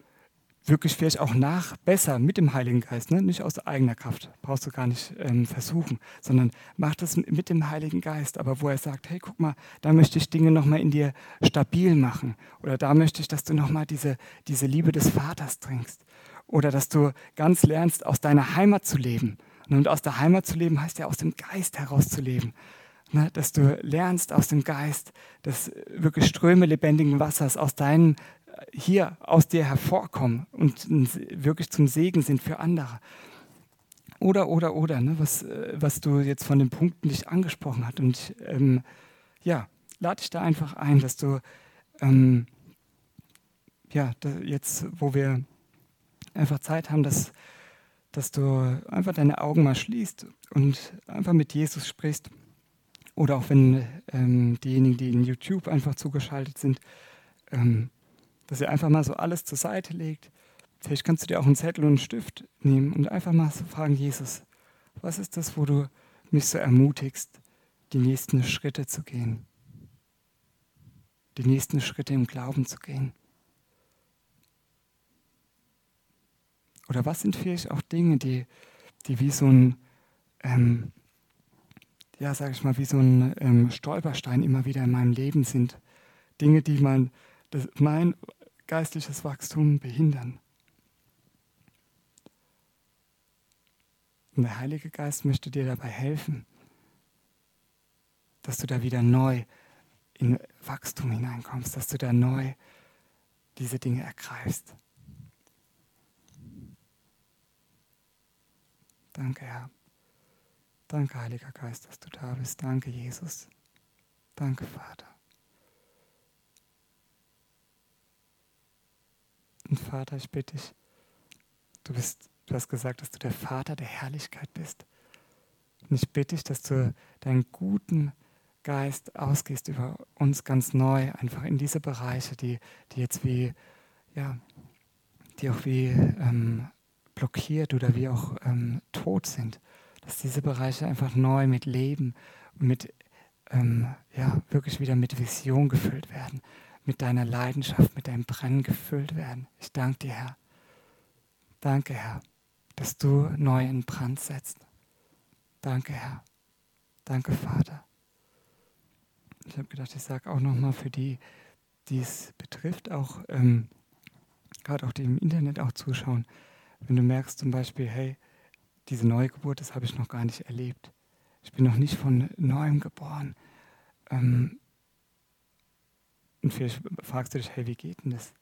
wirklich vielleicht auch nach, besser mit dem Heiligen Geist, ne? nicht aus eigener Kraft, brauchst du gar nicht ähm, versuchen, sondern mach das mit dem Heiligen Geist, aber wo er sagt, hey, guck mal, da möchte ich Dinge nochmal in dir stabil machen oder da möchte ich, dass du nochmal diese, diese Liebe des Vaters trinkst oder dass du ganz lernst, aus deiner Heimat zu leben. Und aus der Heimat zu leben heißt ja aus dem Geist heraus zu leben. Ne, dass du lernst aus dem Geist, dass wirklich Ströme lebendigen Wassers aus deinen hier aus dir hervorkommen und wirklich zum Segen sind für andere. Oder, oder, oder, ne, was, äh, was du jetzt von den Punkten nicht angesprochen hast. Und ähm, ja, lade dich da einfach ein, dass du ähm, ja, jetzt, wo wir einfach Zeit haben, dass, dass du einfach deine Augen mal schließt und einfach mit Jesus sprichst. Oder auch wenn ähm, diejenigen, die in YouTube einfach zugeschaltet sind, ähm, dass ihr einfach mal so alles zur Seite legt. Vielleicht kannst du dir auch einen Zettel und einen Stift nehmen und einfach mal so fragen, Jesus, was ist das, wo du mich so ermutigst, die nächsten Schritte zu gehen? Die nächsten Schritte im Glauben zu gehen? Oder was sind vielleicht auch Dinge, die, die wie so ein, ähm, ja, sag ich mal, wie so ein ähm, Stolperstein immer wieder in meinem Leben sind? Dinge, die man, das, mein geistliches Wachstum behindern. Und der Heilige Geist möchte dir dabei helfen, dass du da wieder neu in Wachstum hineinkommst, dass du da neu diese Dinge ergreifst. Danke, Herr. Danke, Heiliger Geist, dass du da bist. Danke, Jesus. Danke, Vater. Und Vater, ich bitte dich, du, bist, du hast gesagt, dass du der Vater der Herrlichkeit bist. Und ich bitte dich, dass du deinen guten Geist ausgehst über uns ganz neu, einfach in diese Bereiche, die, die jetzt wie, ja, die auch wie ähm, blockiert oder wie auch ähm, tot sind. Dass diese Bereiche einfach neu mit Leben mit, ähm, ja, wirklich wieder mit Vision gefüllt werden mit deiner Leidenschaft, mit deinem Brennen gefüllt werden. Ich danke dir, Herr. Danke, Herr, dass du neu in Brand setzt. Danke, Herr. Danke, Vater. Ich habe gedacht, ich sage auch nochmal für die, die es betrifft, auch ähm, gerade auch die im Internet auch zuschauen, wenn du merkst zum Beispiel, hey, diese Neugeburt, das habe ich noch gar nicht erlebt. Ich bin noch nicht von neuem geboren. Ähm, und vielleicht fragst du dich, hey, wie geht denn das?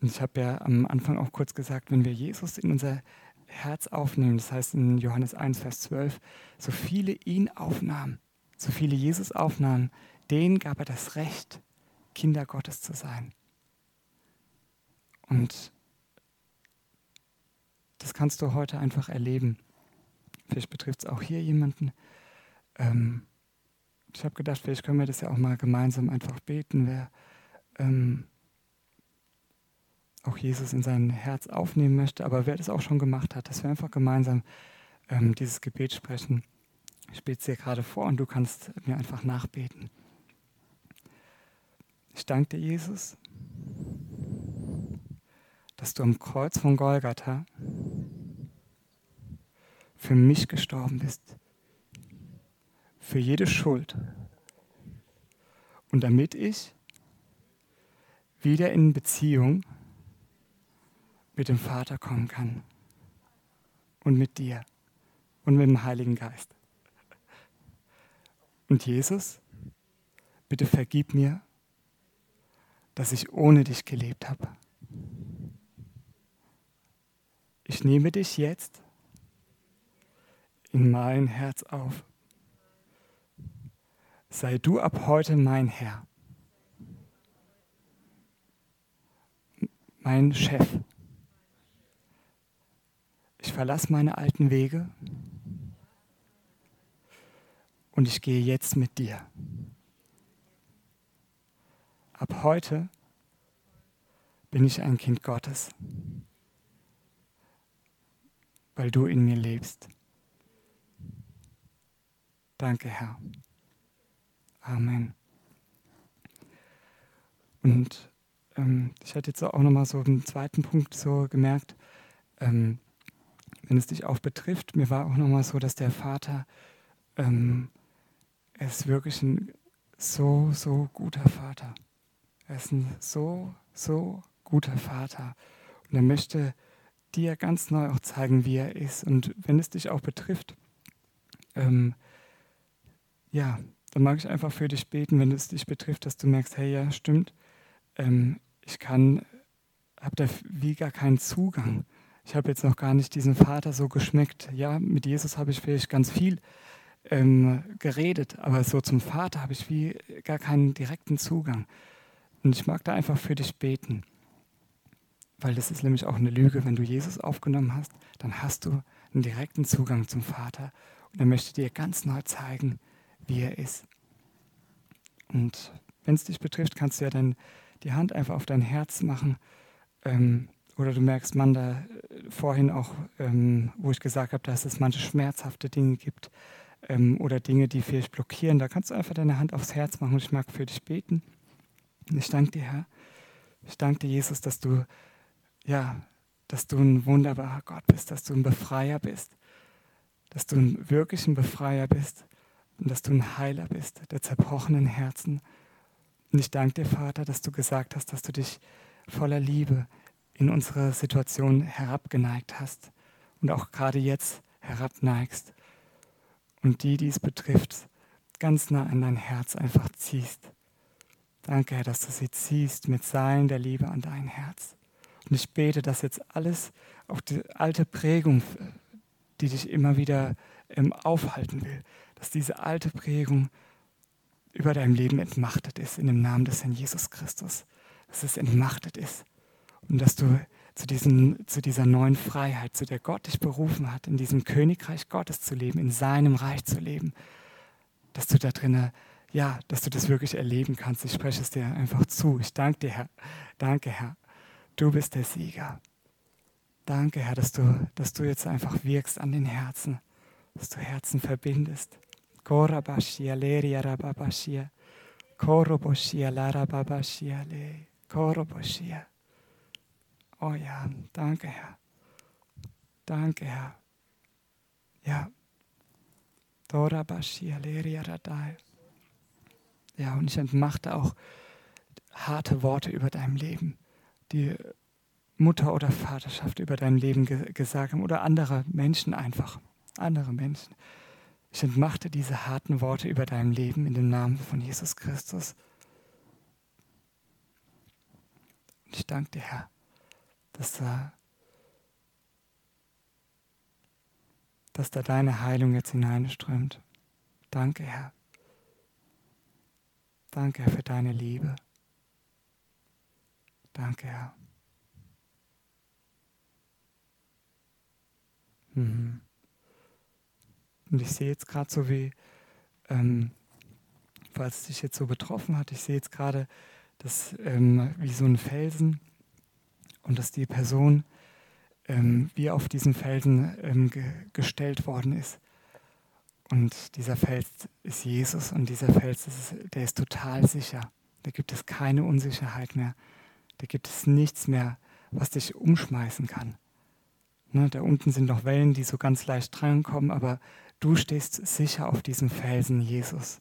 Und ich habe ja am Anfang auch kurz gesagt, wenn wir Jesus in unser Herz aufnehmen, das heißt in Johannes 1, Vers 12, so viele ihn aufnahmen, so viele Jesus aufnahmen, denen gab er das Recht, Kinder Gottes zu sein. Und das kannst du heute einfach erleben. Vielleicht betrifft es auch hier jemanden. Ähm, ich habe gedacht, vielleicht können wir das ja auch mal gemeinsam einfach beten, wer ähm, auch Jesus in sein Herz aufnehmen möchte, aber wer das auch schon gemacht hat, dass wir einfach gemeinsam ähm, dieses Gebet sprechen. Ich bete es dir gerade vor und du kannst mir einfach nachbeten. Ich danke dir, Jesus, dass du am Kreuz von Golgatha für mich gestorben bist für jede Schuld. Und damit ich wieder in Beziehung mit dem Vater kommen kann und mit dir und mit dem Heiligen Geist. Und Jesus, bitte vergib mir, dass ich ohne dich gelebt habe. Ich nehme dich jetzt in mein Herz auf sei du ab heute mein Herr, mein Chef. Ich verlasse meine alten Wege und ich gehe jetzt mit dir. Ab heute bin ich ein Kind Gottes, weil du in mir lebst. Danke, Herr. Amen. Und ähm, ich hatte jetzt auch nochmal so einen zweiten Punkt so gemerkt, ähm, wenn es dich auch betrifft, mir war auch nochmal so, dass der Vater, ähm, er ist wirklich ein so, so guter Vater. Er ist ein so, so guter Vater. Und er möchte dir ganz neu auch zeigen, wie er ist. Und wenn es dich auch betrifft, ähm, ja, dann mag ich einfach für dich beten, wenn es dich betrifft, dass du merkst, hey, ja, stimmt, ähm, ich kann, habe da wie gar keinen Zugang. Ich habe jetzt noch gar nicht diesen Vater so geschmeckt. Ja, mit Jesus habe ich vielleicht ganz viel ähm, geredet, aber so zum Vater habe ich wie gar keinen direkten Zugang. Und ich mag da einfach für dich beten, weil das ist nämlich auch eine Lüge. Wenn du Jesus aufgenommen hast, dann hast du einen direkten Zugang zum Vater und er möchte dir ganz neu zeigen, wie er ist. Und wenn es dich betrifft, kannst du ja dann die Hand einfach auf dein Herz machen. Ähm, oder du merkst, Mann, da äh, vorhin auch, ähm, wo ich gesagt habe, dass es manche schmerzhafte Dinge gibt ähm, oder Dinge, die vielleicht blockieren, da kannst du einfach deine Hand aufs Herz machen und ich mag für dich beten. Und ich danke dir, Herr. Ich danke dir, Jesus, dass du, ja, dass du ein wunderbarer Gott bist, dass du ein Befreier bist, dass du ein wirklicher Befreier bist und dass du ein Heiler bist der zerbrochenen Herzen. Und ich danke dir, Vater, dass du gesagt hast, dass du dich voller Liebe in unsere Situation herabgeneigt hast und auch gerade jetzt herabneigst und die, die es betrifft, ganz nah an dein Herz einfach ziehst. Danke, Herr, dass du sie ziehst mit Seilen der Liebe an dein Herz. Und ich bete, dass jetzt alles, auch die alte Prägung, die dich immer wieder ähm, aufhalten will, dass diese alte Prägung über deinem Leben entmachtet ist, in dem Namen des Herrn Jesus Christus. Dass es entmachtet ist und dass du zu, diesen, zu dieser neuen Freiheit, zu der Gott dich berufen hat, in diesem Königreich Gottes zu leben, in seinem Reich zu leben, dass du da drinnen, ja, dass du das wirklich erleben kannst. Ich spreche es dir einfach zu. Ich danke dir, Herr. Danke, Herr. Du bist der Sieger. Danke, Herr, dass du, dass du jetzt einfach wirkst an den Herzen, dass du Herzen verbindest. Korabashia, Leria Rababashia, Koroboshia, Larababashia, Le, Koroboshia. Oh ja, danke Herr. Danke Herr. Ja. Dora Bashia Leria Radai. Ja, und ich entmachte auch harte Worte über dein Leben, die Mutter oder Vaterschaft über dein Leben ge gesagt haben oder andere Menschen einfach, andere Menschen. Ich entmachte diese harten Worte über dein Leben in dem Namen von Jesus Christus. Und ich danke dir, Herr, dass da, dass da deine Heilung jetzt hineinströmt. Danke, Herr. Danke, Herr, für deine Liebe. Danke, Herr. Mhm. Und ich sehe jetzt gerade so wie, ähm, falls es dich jetzt so betroffen hat, ich sehe jetzt gerade, dass ähm, wie so ein Felsen und dass die Person ähm, wie auf diesen Felsen ähm, ge gestellt worden ist. Und dieser Fels ist Jesus und dieser Fels, ist, der ist total sicher. Da gibt es keine Unsicherheit mehr. Da gibt es nichts mehr, was dich umschmeißen kann. Ne, da unten sind noch Wellen, die so ganz leicht drankommen, aber du stehst sicher auf diesem Felsen, Jesus.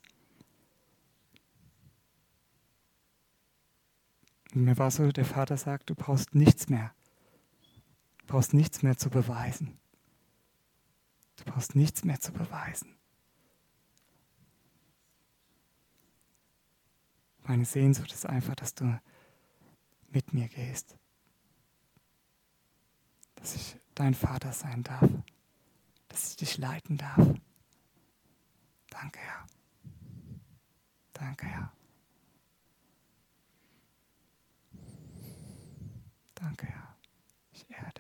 Und mir war so, der Vater sagt, du brauchst nichts mehr. Du brauchst nichts mehr zu beweisen. Du brauchst nichts mehr zu beweisen. Meine Sehnsucht ist einfach, dass du mit mir gehst. Dass ich dein Vater sein darf. Dass ich dich leiten darf. Danke, Herr. Danke, Herr. Danke, Herr. Ich ehre